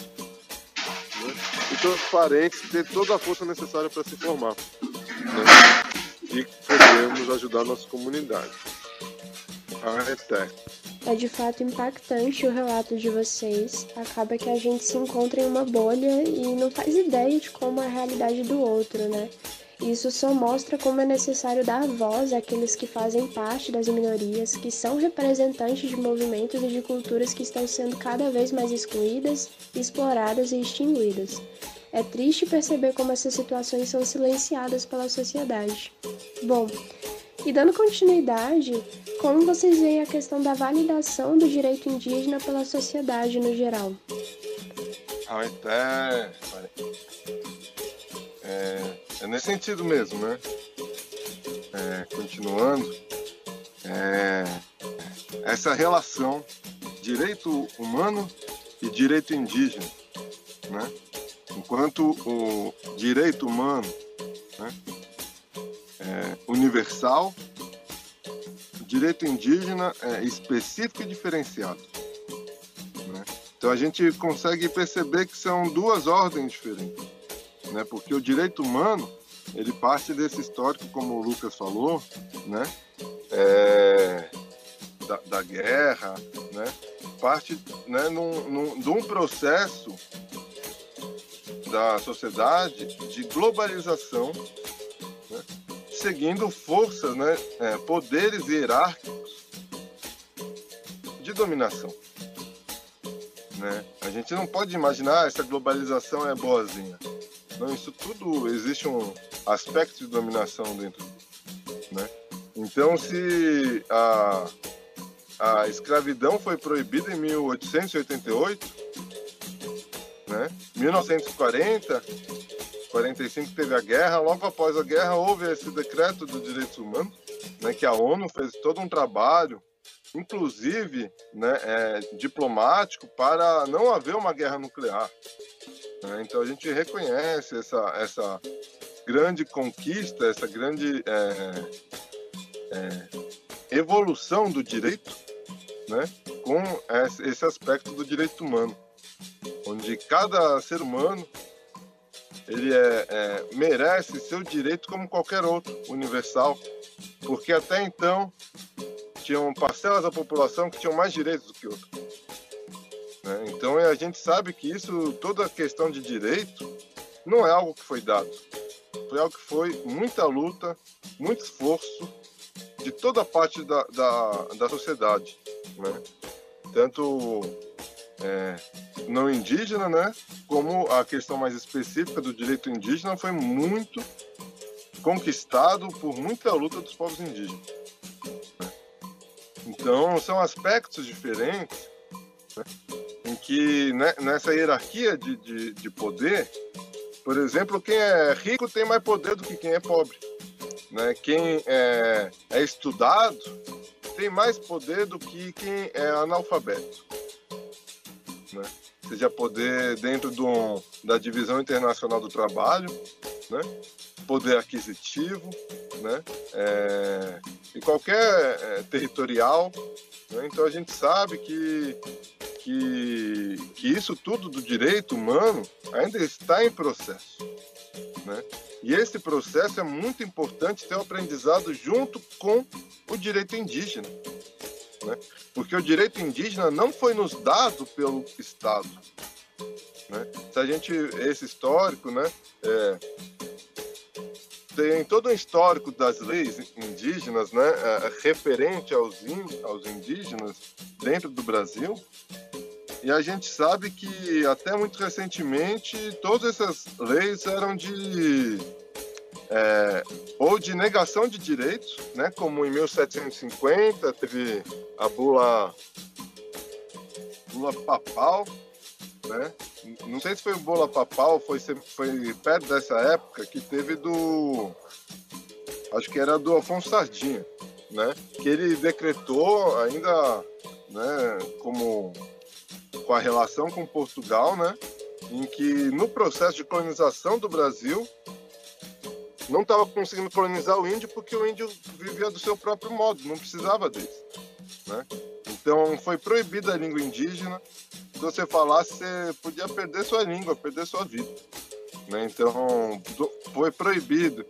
Né? E todos os parentes ter toda a força necessária para se formar. Né? E podemos ajudar a nossa comunidade. A ETEC. É de fato impactante o relato de vocês. Acaba que a gente se encontra em uma bolha e não faz ideia de como é a realidade do outro, né? Isso só mostra como é necessário dar voz àqueles que fazem parte das minorias, que são representantes de movimentos e de culturas que estão sendo cada vez mais excluídas, exploradas e extinguidas. É triste perceber como essas situações são silenciadas pela sociedade. Bom, e dando continuidade, como vocês veem a questão da validação do direito indígena pela sociedade no geral? Ah, até. É, é nesse sentido mesmo, né? É, continuando, é, essa relação direito humano e direito indígena, né? Enquanto o direito humano né, é universal, direito indígena é específico e diferenciado. Né? Então a gente consegue perceber que são duas ordens diferentes, né? porque o direito humano ele parte desse histórico, como o Lucas falou, né? É, da, da, guerra, né? parte né, num, num, de um processo da sociedade de globalização seguindo forças, né, é, poderes hierárquicos de dominação. Né? A gente não pode imaginar essa globalização é boazinha. Não, isso tudo existe um aspecto de dominação dentro. Né? Então, se a, a escravidão foi proibida em 1888, né? 1940 45 teve a guerra, logo após a guerra houve esse decreto dos direitos humanos, né, que a ONU fez todo um trabalho, inclusive né, é, diplomático, para não haver uma guerra nuclear. Né? Então a gente reconhece essa, essa grande conquista, essa grande é, é, evolução do direito, né, com esse aspecto do direito humano, onde cada ser humano ele é, é, merece seu direito como qualquer outro, universal, porque até então tinham parcelas da população que tinham mais direitos do que outros. Né? Então a gente sabe que isso, toda questão de direito, não é algo que foi dado. Foi algo que foi muita luta, muito esforço de toda parte da, da, da sociedade. Né? Tanto é, não indígena, né? Como a questão mais específica do direito indígena foi muito conquistado por muita luta dos povos indígenas. Então, são aspectos diferentes né? em que né, nessa hierarquia de, de, de, poder, por exemplo, quem é rico tem mais poder do que quem é pobre. Né? Quem é, é estudado tem mais poder do que quem é analfabeto né? Seja poder dentro do, da divisão internacional do trabalho, né? poder aquisitivo, né? É, e qualquer é, territorial. Né? Então a gente sabe que, que, que isso tudo do direito humano ainda está em processo. Né? E esse processo é muito importante ter o aprendizado junto com o direito indígena. Né? Porque o direito indígena não foi nos dado pelo Estado. Né? Se a gente, esse histórico, né, é, tem todo um histórico das leis indígenas, né, é, referente aos, in, aos indígenas dentro do Brasil, e a gente sabe que até muito recentemente todas essas leis eram de é, ou de negação de direitos, né, como em 1750 teve a bula, bula papal, né? Não sei se foi bula papal, foi foi perto dessa época que teve do acho que era do Afonso Sardinha, né? Que ele decretou ainda, né, como com a relação com Portugal, né? Em que no processo de colonização do Brasil não estava conseguindo colonizar o índio porque o índio vivia do seu próprio modo, não precisava dele, né? Então foi proibida a língua indígena. Se você falasse, você podia perder sua língua, perder sua vida. Né? Então foi proibido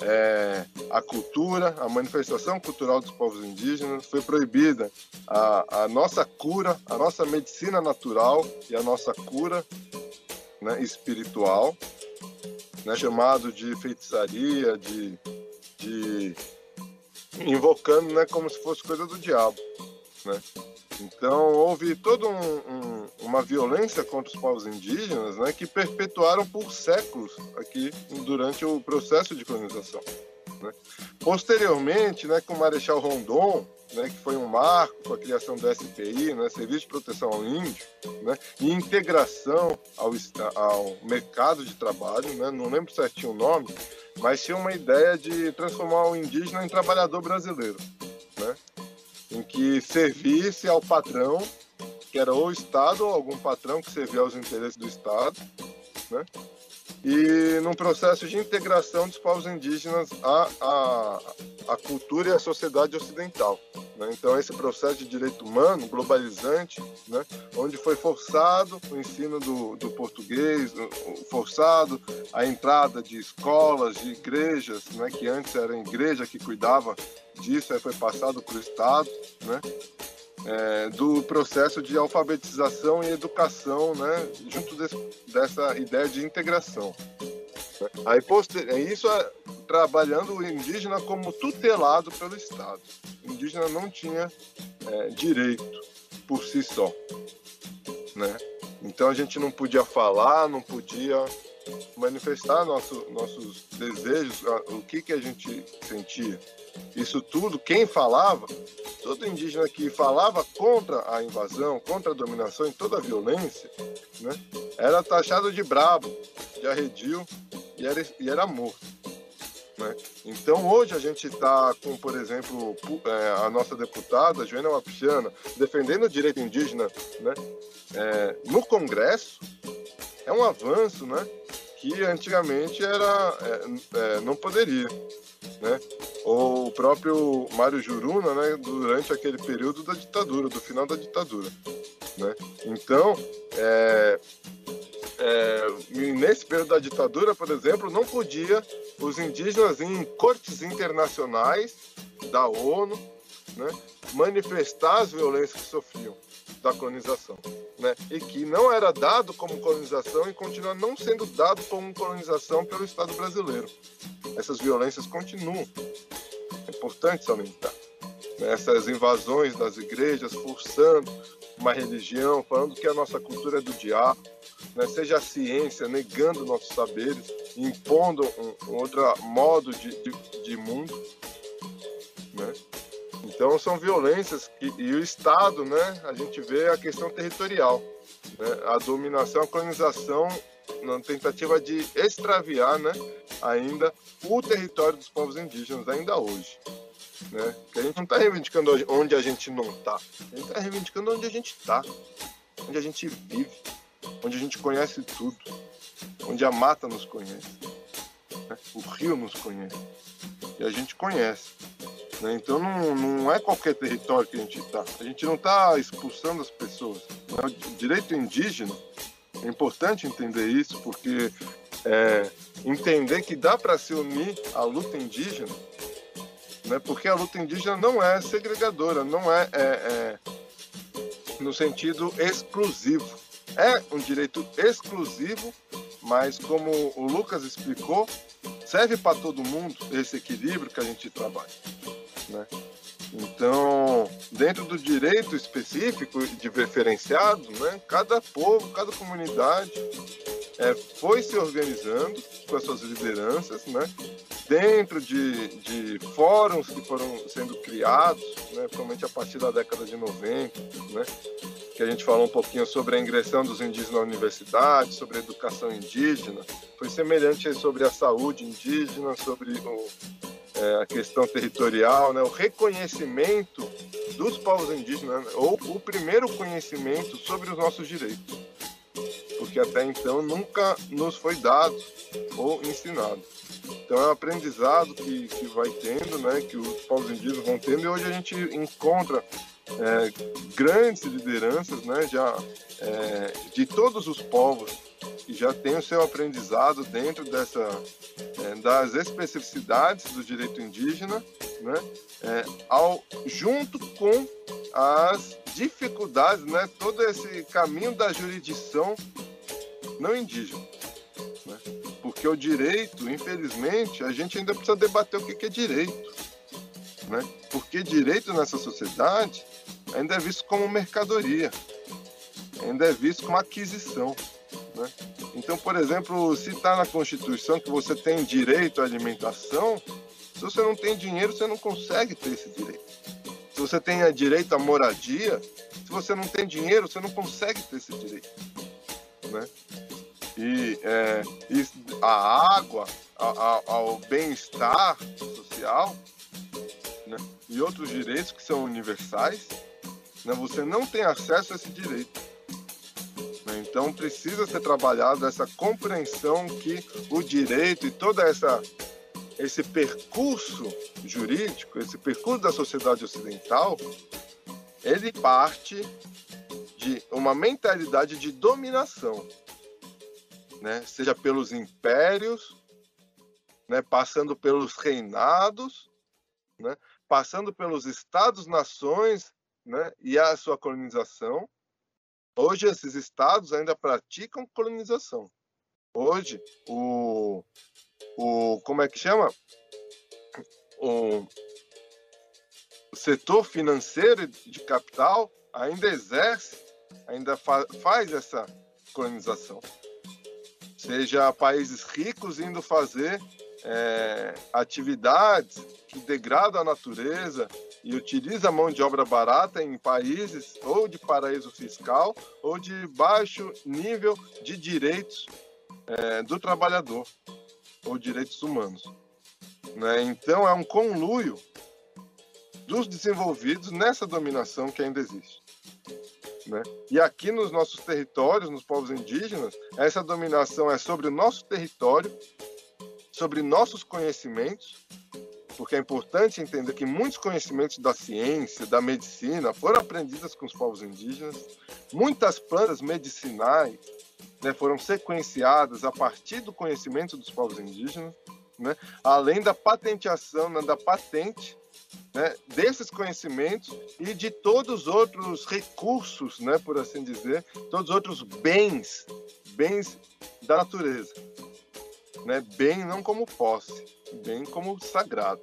é, a cultura, a manifestação cultural dos povos indígenas, foi proibida a, a nossa cura, a nossa medicina natural e a nossa cura né, espiritual, né, chamado de feitiçaria, de, de invocando né, como se fosse coisa do diabo. Né? Então houve toda um, um, uma violência contra os povos indígenas né, que perpetuaram por séculos aqui durante o processo de colonização. Né? Posteriormente, né, com o Marechal Rondon, né, que foi um marco com a criação do SPI, né, Serviço de Proteção ao Índio, né, e integração ao, ao mercado de trabalho, né, não lembro certinho o nome, mas tinha uma ideia de transformar o indígena em trabalhador brasileiro, né, em que servisse ao patrão, que era o Estado ou algum patrão que servia aos interesses do Estado, né, e num processo de integração dos povos indígenas à, à, à cultura e à sociedade ocidental. Né? Então, esse processo de direito humano globalizante, né? onde foi forçado o ensino do, do português, forçado a entrada de escolas, de igrejas, né? que antes era a igreja que cuidava disso, aí foi passado para o Estado, né? É, do processo de alfabetização e educação, né, junto dessa ideia de integração. Aí é isso é trabalhando o indígena como tutelado pelo Estado. O indígena não tinha é, direito por si só, né? Então a gente não podia falar, não podia manifestar nosso, nossos desejos, o que que a gente sentia. Isso tudo, quem falava, todo indígena que falava contra a invasão, contra a dominação e toda a violência, né, era taxado de brabo, de arredio e era, e era morto. Né? Então hoje a gente está com, por exemplo, é, a nossa deputada, Joana Wapichana, defendendo o direito indígena né, é, no Congresso, é um avanço né, que antigamente era, é, é não poderia. Né? o próprio Mário Juruna, né, durante aquele período da ditadura, do final da ditadura. Né? Então, é, é, nesse período da ditadura, por exemplo, não podia os indígenas em cortes internacionais da ONU né, manifestar as violências que sofriam da colonização, né? E que não era dado como colonização e continua não sendo dado como colonização pelo Estado brasileiro. Essas violências continuam. É importante salientar. Né? Essas invasões das igrejas, forçando uma religião, falando que a nossa cultura é do diabo, né? seja a ciência negando nossos saberes, impondo um, um outro modo de, de, de mundo. Né? Então são violências que, e o Estado, né, a gente vê a questão territorial, né, a dominação, a colonização na tentativa de extraviar, né, ainda o território dos povos indígenas ainda hoje. Né? Que a gente não está reivindicando onde a gente não está, a gente está reivindicando onde a gente está, onde a gente vive, onde a gente conhece tudo, onde a mata nos conhece, né? o rio nos conhece e a gente conhece. Né? Então não, não é qualquer território que a gente está. A gente não está expulsando as pessoas. Né? O direito indígena é importante entender isso, porque é, entender que dá para se unir à luta indígena né? porque a luta indígena não é segregadora, não é, é, é no sentido exclusivo. É um direito exclusivo, mas como o Lucas explicou, serve para todo mundo esse equilíbrio que a gente trabalha. Né? Então, dentro do direito específico e diferenciado, né, cada povo, cada comunidade é, foi se organizando com as suas lideranças, né, dentro de, de fóruns que foram sendo criados, né, principalmente a partir da década de 90, né, que a gente falou um pouquinho sobre a ingressão dos indígenas na universidade, sobre a educação indígena, foi semelhante sobre a saúde indígena, sobre o, é, a questão territorial, né, o reconhecimento dos povos indígenas, né, ou o primeiro conhecimento sobre os nossos direitos, porque até então nunca nos foi dado ou ensinado. Então é um aprendizado que, que vai tendo, né, que os povos indígenas vão tendo, e hoje a gente encontra é, grandes lideranças né, já, é, de todos os povos que já têm o seu aprendizado dentro dessa, é, das especificidades do direito indígena, né, é, ao, junto com as dificuldades, né, todo esse caminho da jurisdição não indígena. Né, porque o direito, infelizmente, a gente ainda precisa debater o que é direito. Né? Porque direito nessa sociedade ainda é visto como mercadoria, ainda é visto como aquisição. Né? Então, por exemplo, se está na Constituição que você tem direito à alimentação, se você não tem dinheiro, você não consegue ter esse direito. Se você tem direito à moradia, se você não tem dinheiro, você não consegue ter esse direito. Né? E, é, e a água, a, a, ao bem-estar social né? e outros direitos que são universais, né? você não tem acesso a esse direito. Né? Então precisa ser trabalhado essa compreensão que o direito e toda essa esse percurso jurídico, esse percurso da sociedade ocidental, ele parte de uma mentalidade de dominação, né? seja pelos impérios, né? passando pelos reinados, né? passando pelos estados-nações né, e a sua colonização. Hoje, esses estados ainda praticam colonização. Hoje, o, o como é que chama? O, o setor financeiro de capital ainda exerce, ainda fa, faz essa colonização. Seja países ricos indo fazer é, atividades que degradam a natureza, e utiliza mão de obra barata em países ou de paraíso fiscal ou de baixo nível de direitos é, do trabalhador ou direitos humanos. Né? Então é um conluio dos desenvolvidos nessa dominação que ainda existe. Né? E aqui nos nossos territórios, nos povos indígenas, essa dominação é sobre o nosso território, sobre nossos conhecimentos porque é importante entender que muitos conhecimentos da ciência, da medicina, foram aprendidos com os povos indígenas. Muitas plantas medicinais né, foram sequenciadas a partir do conhecimento dos povos indígenas, né, além da patenteação, né, da patente né, desses conhecimentos e de todos os outros recursos, né, por assim dizer, todos os outros bens, bens da natureza. Né, bem não como posse bem como sagrado.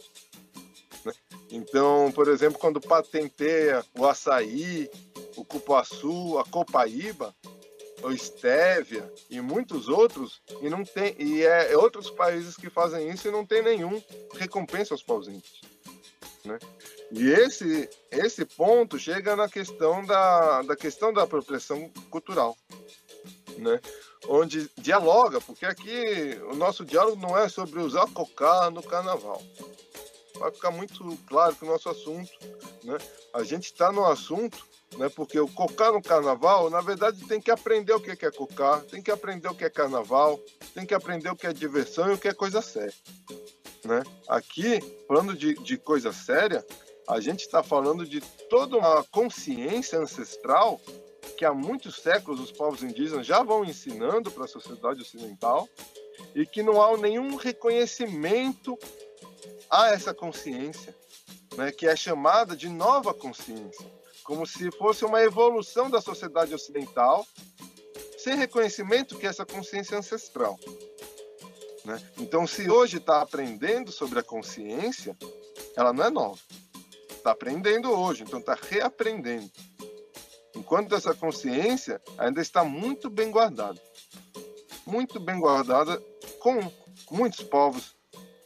Né? Então, por exemplo, quando patenteia o açaí, o cupuaçu, a copaíba, o estévia e muitos outros, e não tem e é, é outros países que fazem isso e não tem nenhum recompensa aos índios. Né? E esse, esse ponto chega na questão da, da questão da apropriação cultural. Né? onde dialoga, porque aqui o nosso diálogo não é sobre usar cocar no carnaval. Vai ficar muito claro que o nosso assunto, né? A gente está no assunto, né? Porque o cocar no carnaval, na verdade, tem que aprender o que é cocar, tem que aprender o que é carnaval, tem que aprender o que é diversão e o que é coisa séria, né? Aqui, falando de, de coisa séria, a gente está falando de toda uma consciência ancestral que há muitos séculos os povos indígenas já vão ensinando para a sociedade ocidental e que não há nenhum reconhecimento a essa consciência, né, que é chamada de nova consciência, como se fosse uma evolução da sociedade ocidental, sem reconhecimento que essa consciência é ancestral. Né? Então, se hoje está aprendendo sobre a consciência, ela não é nova. Está aprendendo hoje, então está reaprendendo. Enquanto essa consciência ainda está muito bem guardada. Muito bem guardada com muitos povos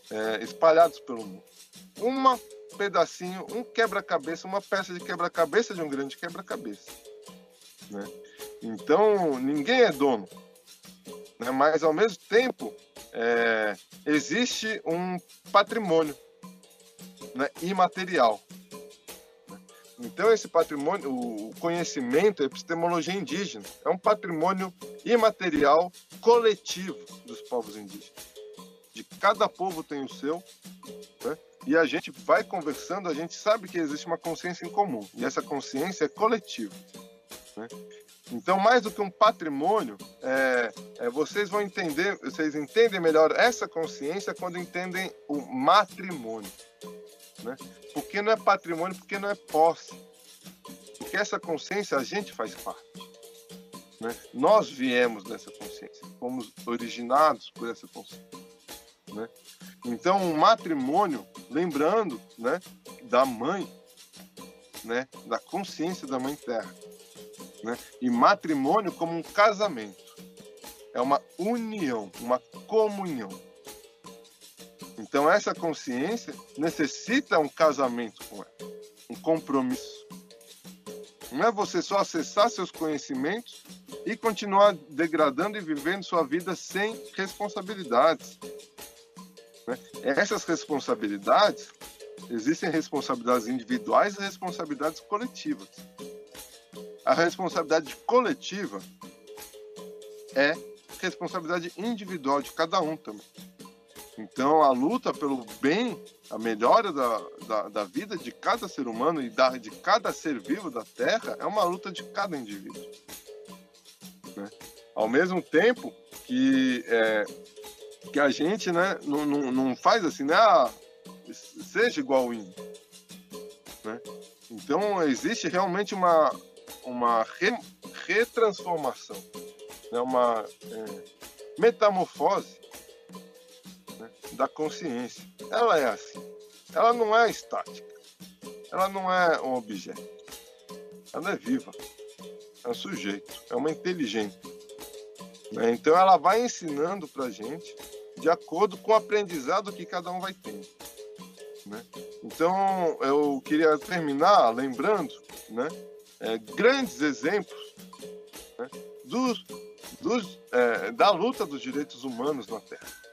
é, espalhados pelo mundo. Um pedacinho, um quebra-cabeça, uma peça de quebra-cabeça de um grande quebra-cabeça. Né? Então, ninguém é dono. Né? Mas, ao mesmo tempo, é, existe um patrimônio né, imaterial. Então, esse patrimônio, o conhecimento, a epistemologia indígena, é um patrimônio imaterial coletivo dos povos indígenas. De cada povo tem o seu, né? e a gente vai conversando, a gente sabe que existe uma consciência em comum, e essa consciência é coletiva. Né? Então, mais do que um patrimônio, é, é, vocês vão entender, vocês entendem melhor essa consciência quando entendem o matrimônio. Né? Porque não é patrimônio, porque não é posse. Porque essa consciência a gente faz parte. Né? Nós viemos dessa consciência, fomos originados por essa consciência. Né? Então, o matrimônio, lembrando né, da mãe, né, da consciência da mãe terra. Né? E matrimônio como um casamento. É uma união, uma comunhão. Então, essa consciência necessita um casamento com ela, um compromisso. Não é você só acessar seus conhecimentos e continuar degradando e vivendo sua vida sem responsabilidades. Né? Essas responsabilidades, existem responsabilidades individuais e responsabilidades coletivas. A responsabilidade coletiva é responsabilidade individual de cada um também. Então, a luta pelo bem, a melhora da, da, da, vida de cada ser humano e da, de cada ser vivo da Terra é uma luta de cada indivíduo. Né? Ao mesmo tempo que, é, que a gente né, não, não, não faz assim, né? Ah, seja igual ao índio. Né? Então, existe realmente uma, uma re, retransformação, né? uma é, metamorfose da consciência. Ela é assim. Ela não é estática. Ela não é um objeto. Ela é viva. É um sujeito. É uma inteligente. Né? Então ela vai ensinando para gente de acordo com o aprendizado que cada um vai tendo. Né? Então eu queria terminar lembrando né, é, grandes exemplos né, dos, dos, é, da luta dos direitos humanos na Terra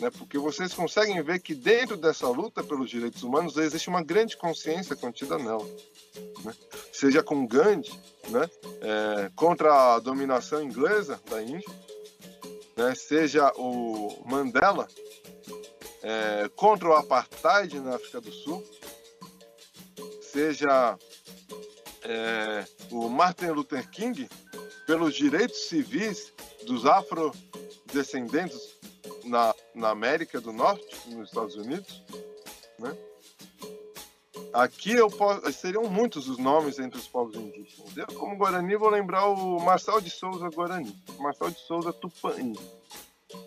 né? Porque vocês conseguem ver que dentro dessa luta pelos direitos humanos existe uma grande consciência contida nela, né? Seja com Gandhi, né? É, contra a dominação inglesa da Índia, né? Seja o Mandela é, contra o apartheid na África do Sul, seja é, o Martin Luther King pelos direitos civis dos afrodescendentes na, na América do Norte, nos Estados Unidos, né? Aqui eu posso, seriam muitos os nomes entre os povos indígenas. Eu, como Guarani, vou lembrar o Marçal de Souza Guarani, Marçal de Souza Tupani,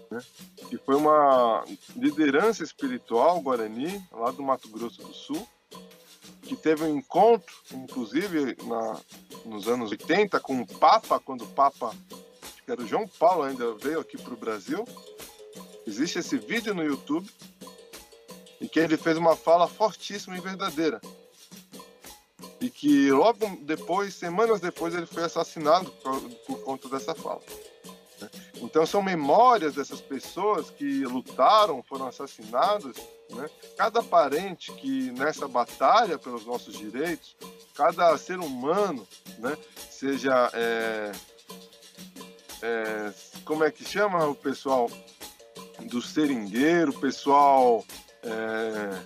né? que foi uma liderança espiritual Guarani, lá do Mato Grosso do Sul, que teve um encontro, inclusive na, nos anos 80, com o Papa, quando o Papa, que era o João Paulo, ainda veio aqui para o Brasil, Existe esse vídeo no YouTube em que ele fez uma fala fortíssima e verdadeira. E que logo depois, semanas depois, ele foi assassinado por, por conta dessa fala. Então são memórias dessas pessoas que lutaram, foram assassinadas. Né? Cada parente que nessa batalha pelos nossos direitos, cada ser humano, né? seja é, é, como é que chama o pessoal do seringueiro, pessoal é,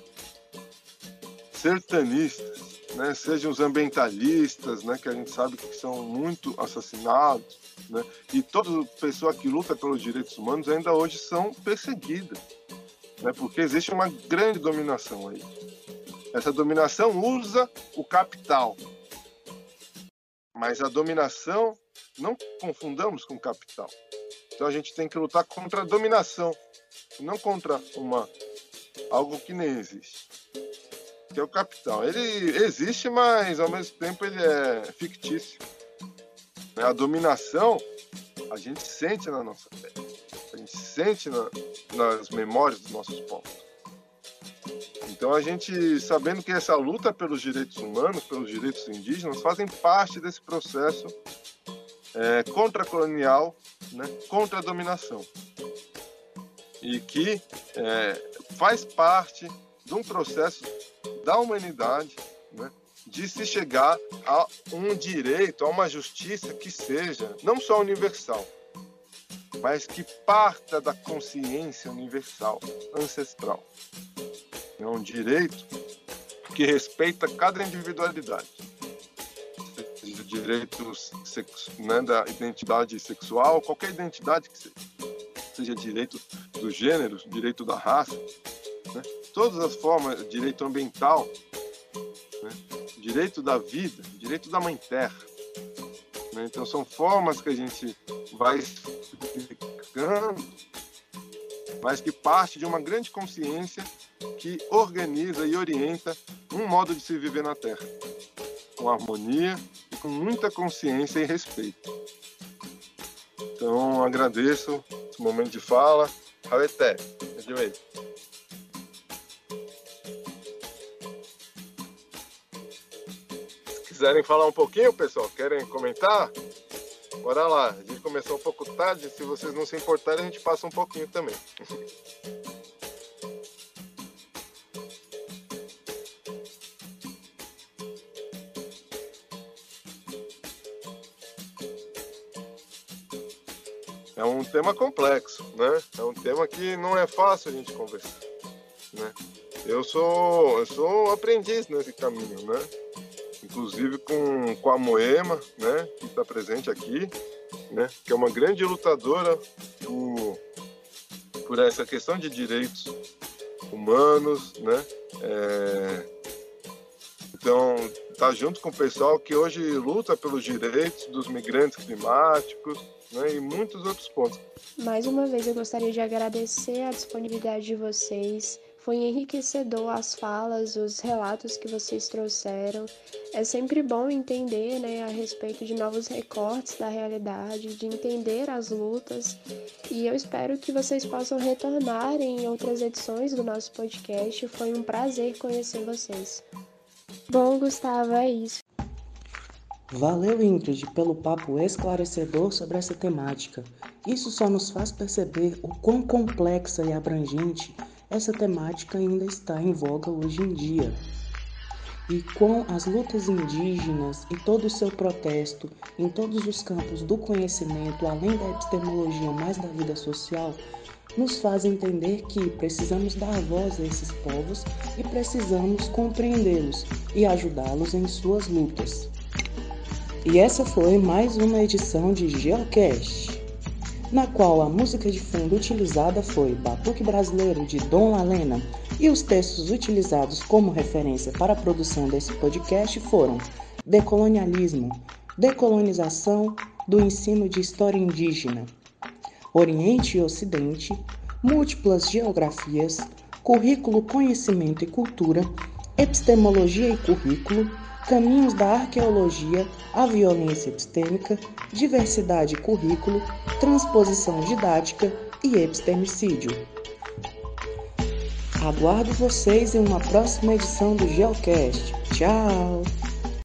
né? sejam os ambientalistas, né? que a gente sabe que são muito assassinados, né? e toda pessoa que luta pelos direitos humanos ainda hoje são perseguidas, né? porque existe uma grande dominação aí. Essa dominação usa o capital. Mas a dominação, não confundamos com capital. Então a gente tem que lutar contra a dominação, não contra uma algo que nem existe. Que é o capital. Ele existe, mas ao mesmo tempo ele é fictício. A dominação a gente sente na nossa pele, a gente sente na, nas memórias dos nossos povos. Então a gente, sabendo que essa luta pelos direitos humanos, pelos direitos indígenas, fazem parte desse processo é, contra-colonial, né, contra a dominação. E que é, faz parte de um processo da humanidade né, de se chegar a um direito, a uma justiça que seja não só universal, mas que parta da consciência universal, ancestral. É um direito que respeita cada individualidade. Seja direito né, da identidade sexual, qualquer identidade que seja. Seja direito do gênero, direito da raça, né? todas as formas, direito ambiental, né? Direito da vida, direito da mãe terra. Né? Então são formas que a gente vai explicando, mas que parte de uma grande consciência que organiza e orienta um modo de se viver na Terra, com harmonia e com muita consciência e respeito. Então agradeço esse momento de fala. Até. Se quiserem falar um pouquinho, pessoal, querem comentar? Bora lá, a gente começou um pouco tarde, se vocês não se importarem, a gente passa um pouquinho também. É um tema complexo, né? É um tema que não é fácil a gente conversar, né? Eu sou, eu sou aprendiz nesse caminho, né? Inclusive com, com a Moema, né, que está presente aqui, né, que é uma grande lutadora por, por essa questão de direitos humanos, né, é, então tá junto com o pessoal que hoje luta pelos direitos dos migrantes climáticos, né, e muitos outros pontos. Mais uma vez eu gostaria de agradecer a disponibilidade de vocês foi enriquecedor as falas, os relatos que vocês trouxeram. É sempre bom entender né, a respeito de novos recortes da realidade, de entender as lutas. E eu espero que vocês possam retornar em outras edições do nosso podcast. Foi um prazer conhecer vocês. Bom, Gustavo, é isso. Valeu, Ingrid, pelo papo esclarecedor sobre essa temática. Isso só nos faz perceber o quão complexa e abrangente essa temática ainda está em voga hoje em dia. E com as lutas indígenas e todo o seu protesto em todos os campos do conhecimento, além da epistemologia mais da vida social, nos faz entender que precisamos dar voz a esses povos e precisamos compreendê-los e ajudá-los em suas lutas. E essa foi mais uma edição de Geocast na qual a música de fundo utilizada foi Batuque Brasileiro de Dom Lalena. E os textos utilizados como referência para a produção desse podcast foram Decolonialismo, Decolonização do ensino de história indígena, Oriente e Ocidente, Múltiplas geografias, Currículo, Conhecimento e Cultura, Epistemologia e Currículo, Caminhos da Arqueologia, a Violência Epistêmica, Diversidade Currículo, Transposição Didática e Epistemicídio. Aguardo vocês em uma próxima edição do Geocast. Tchau!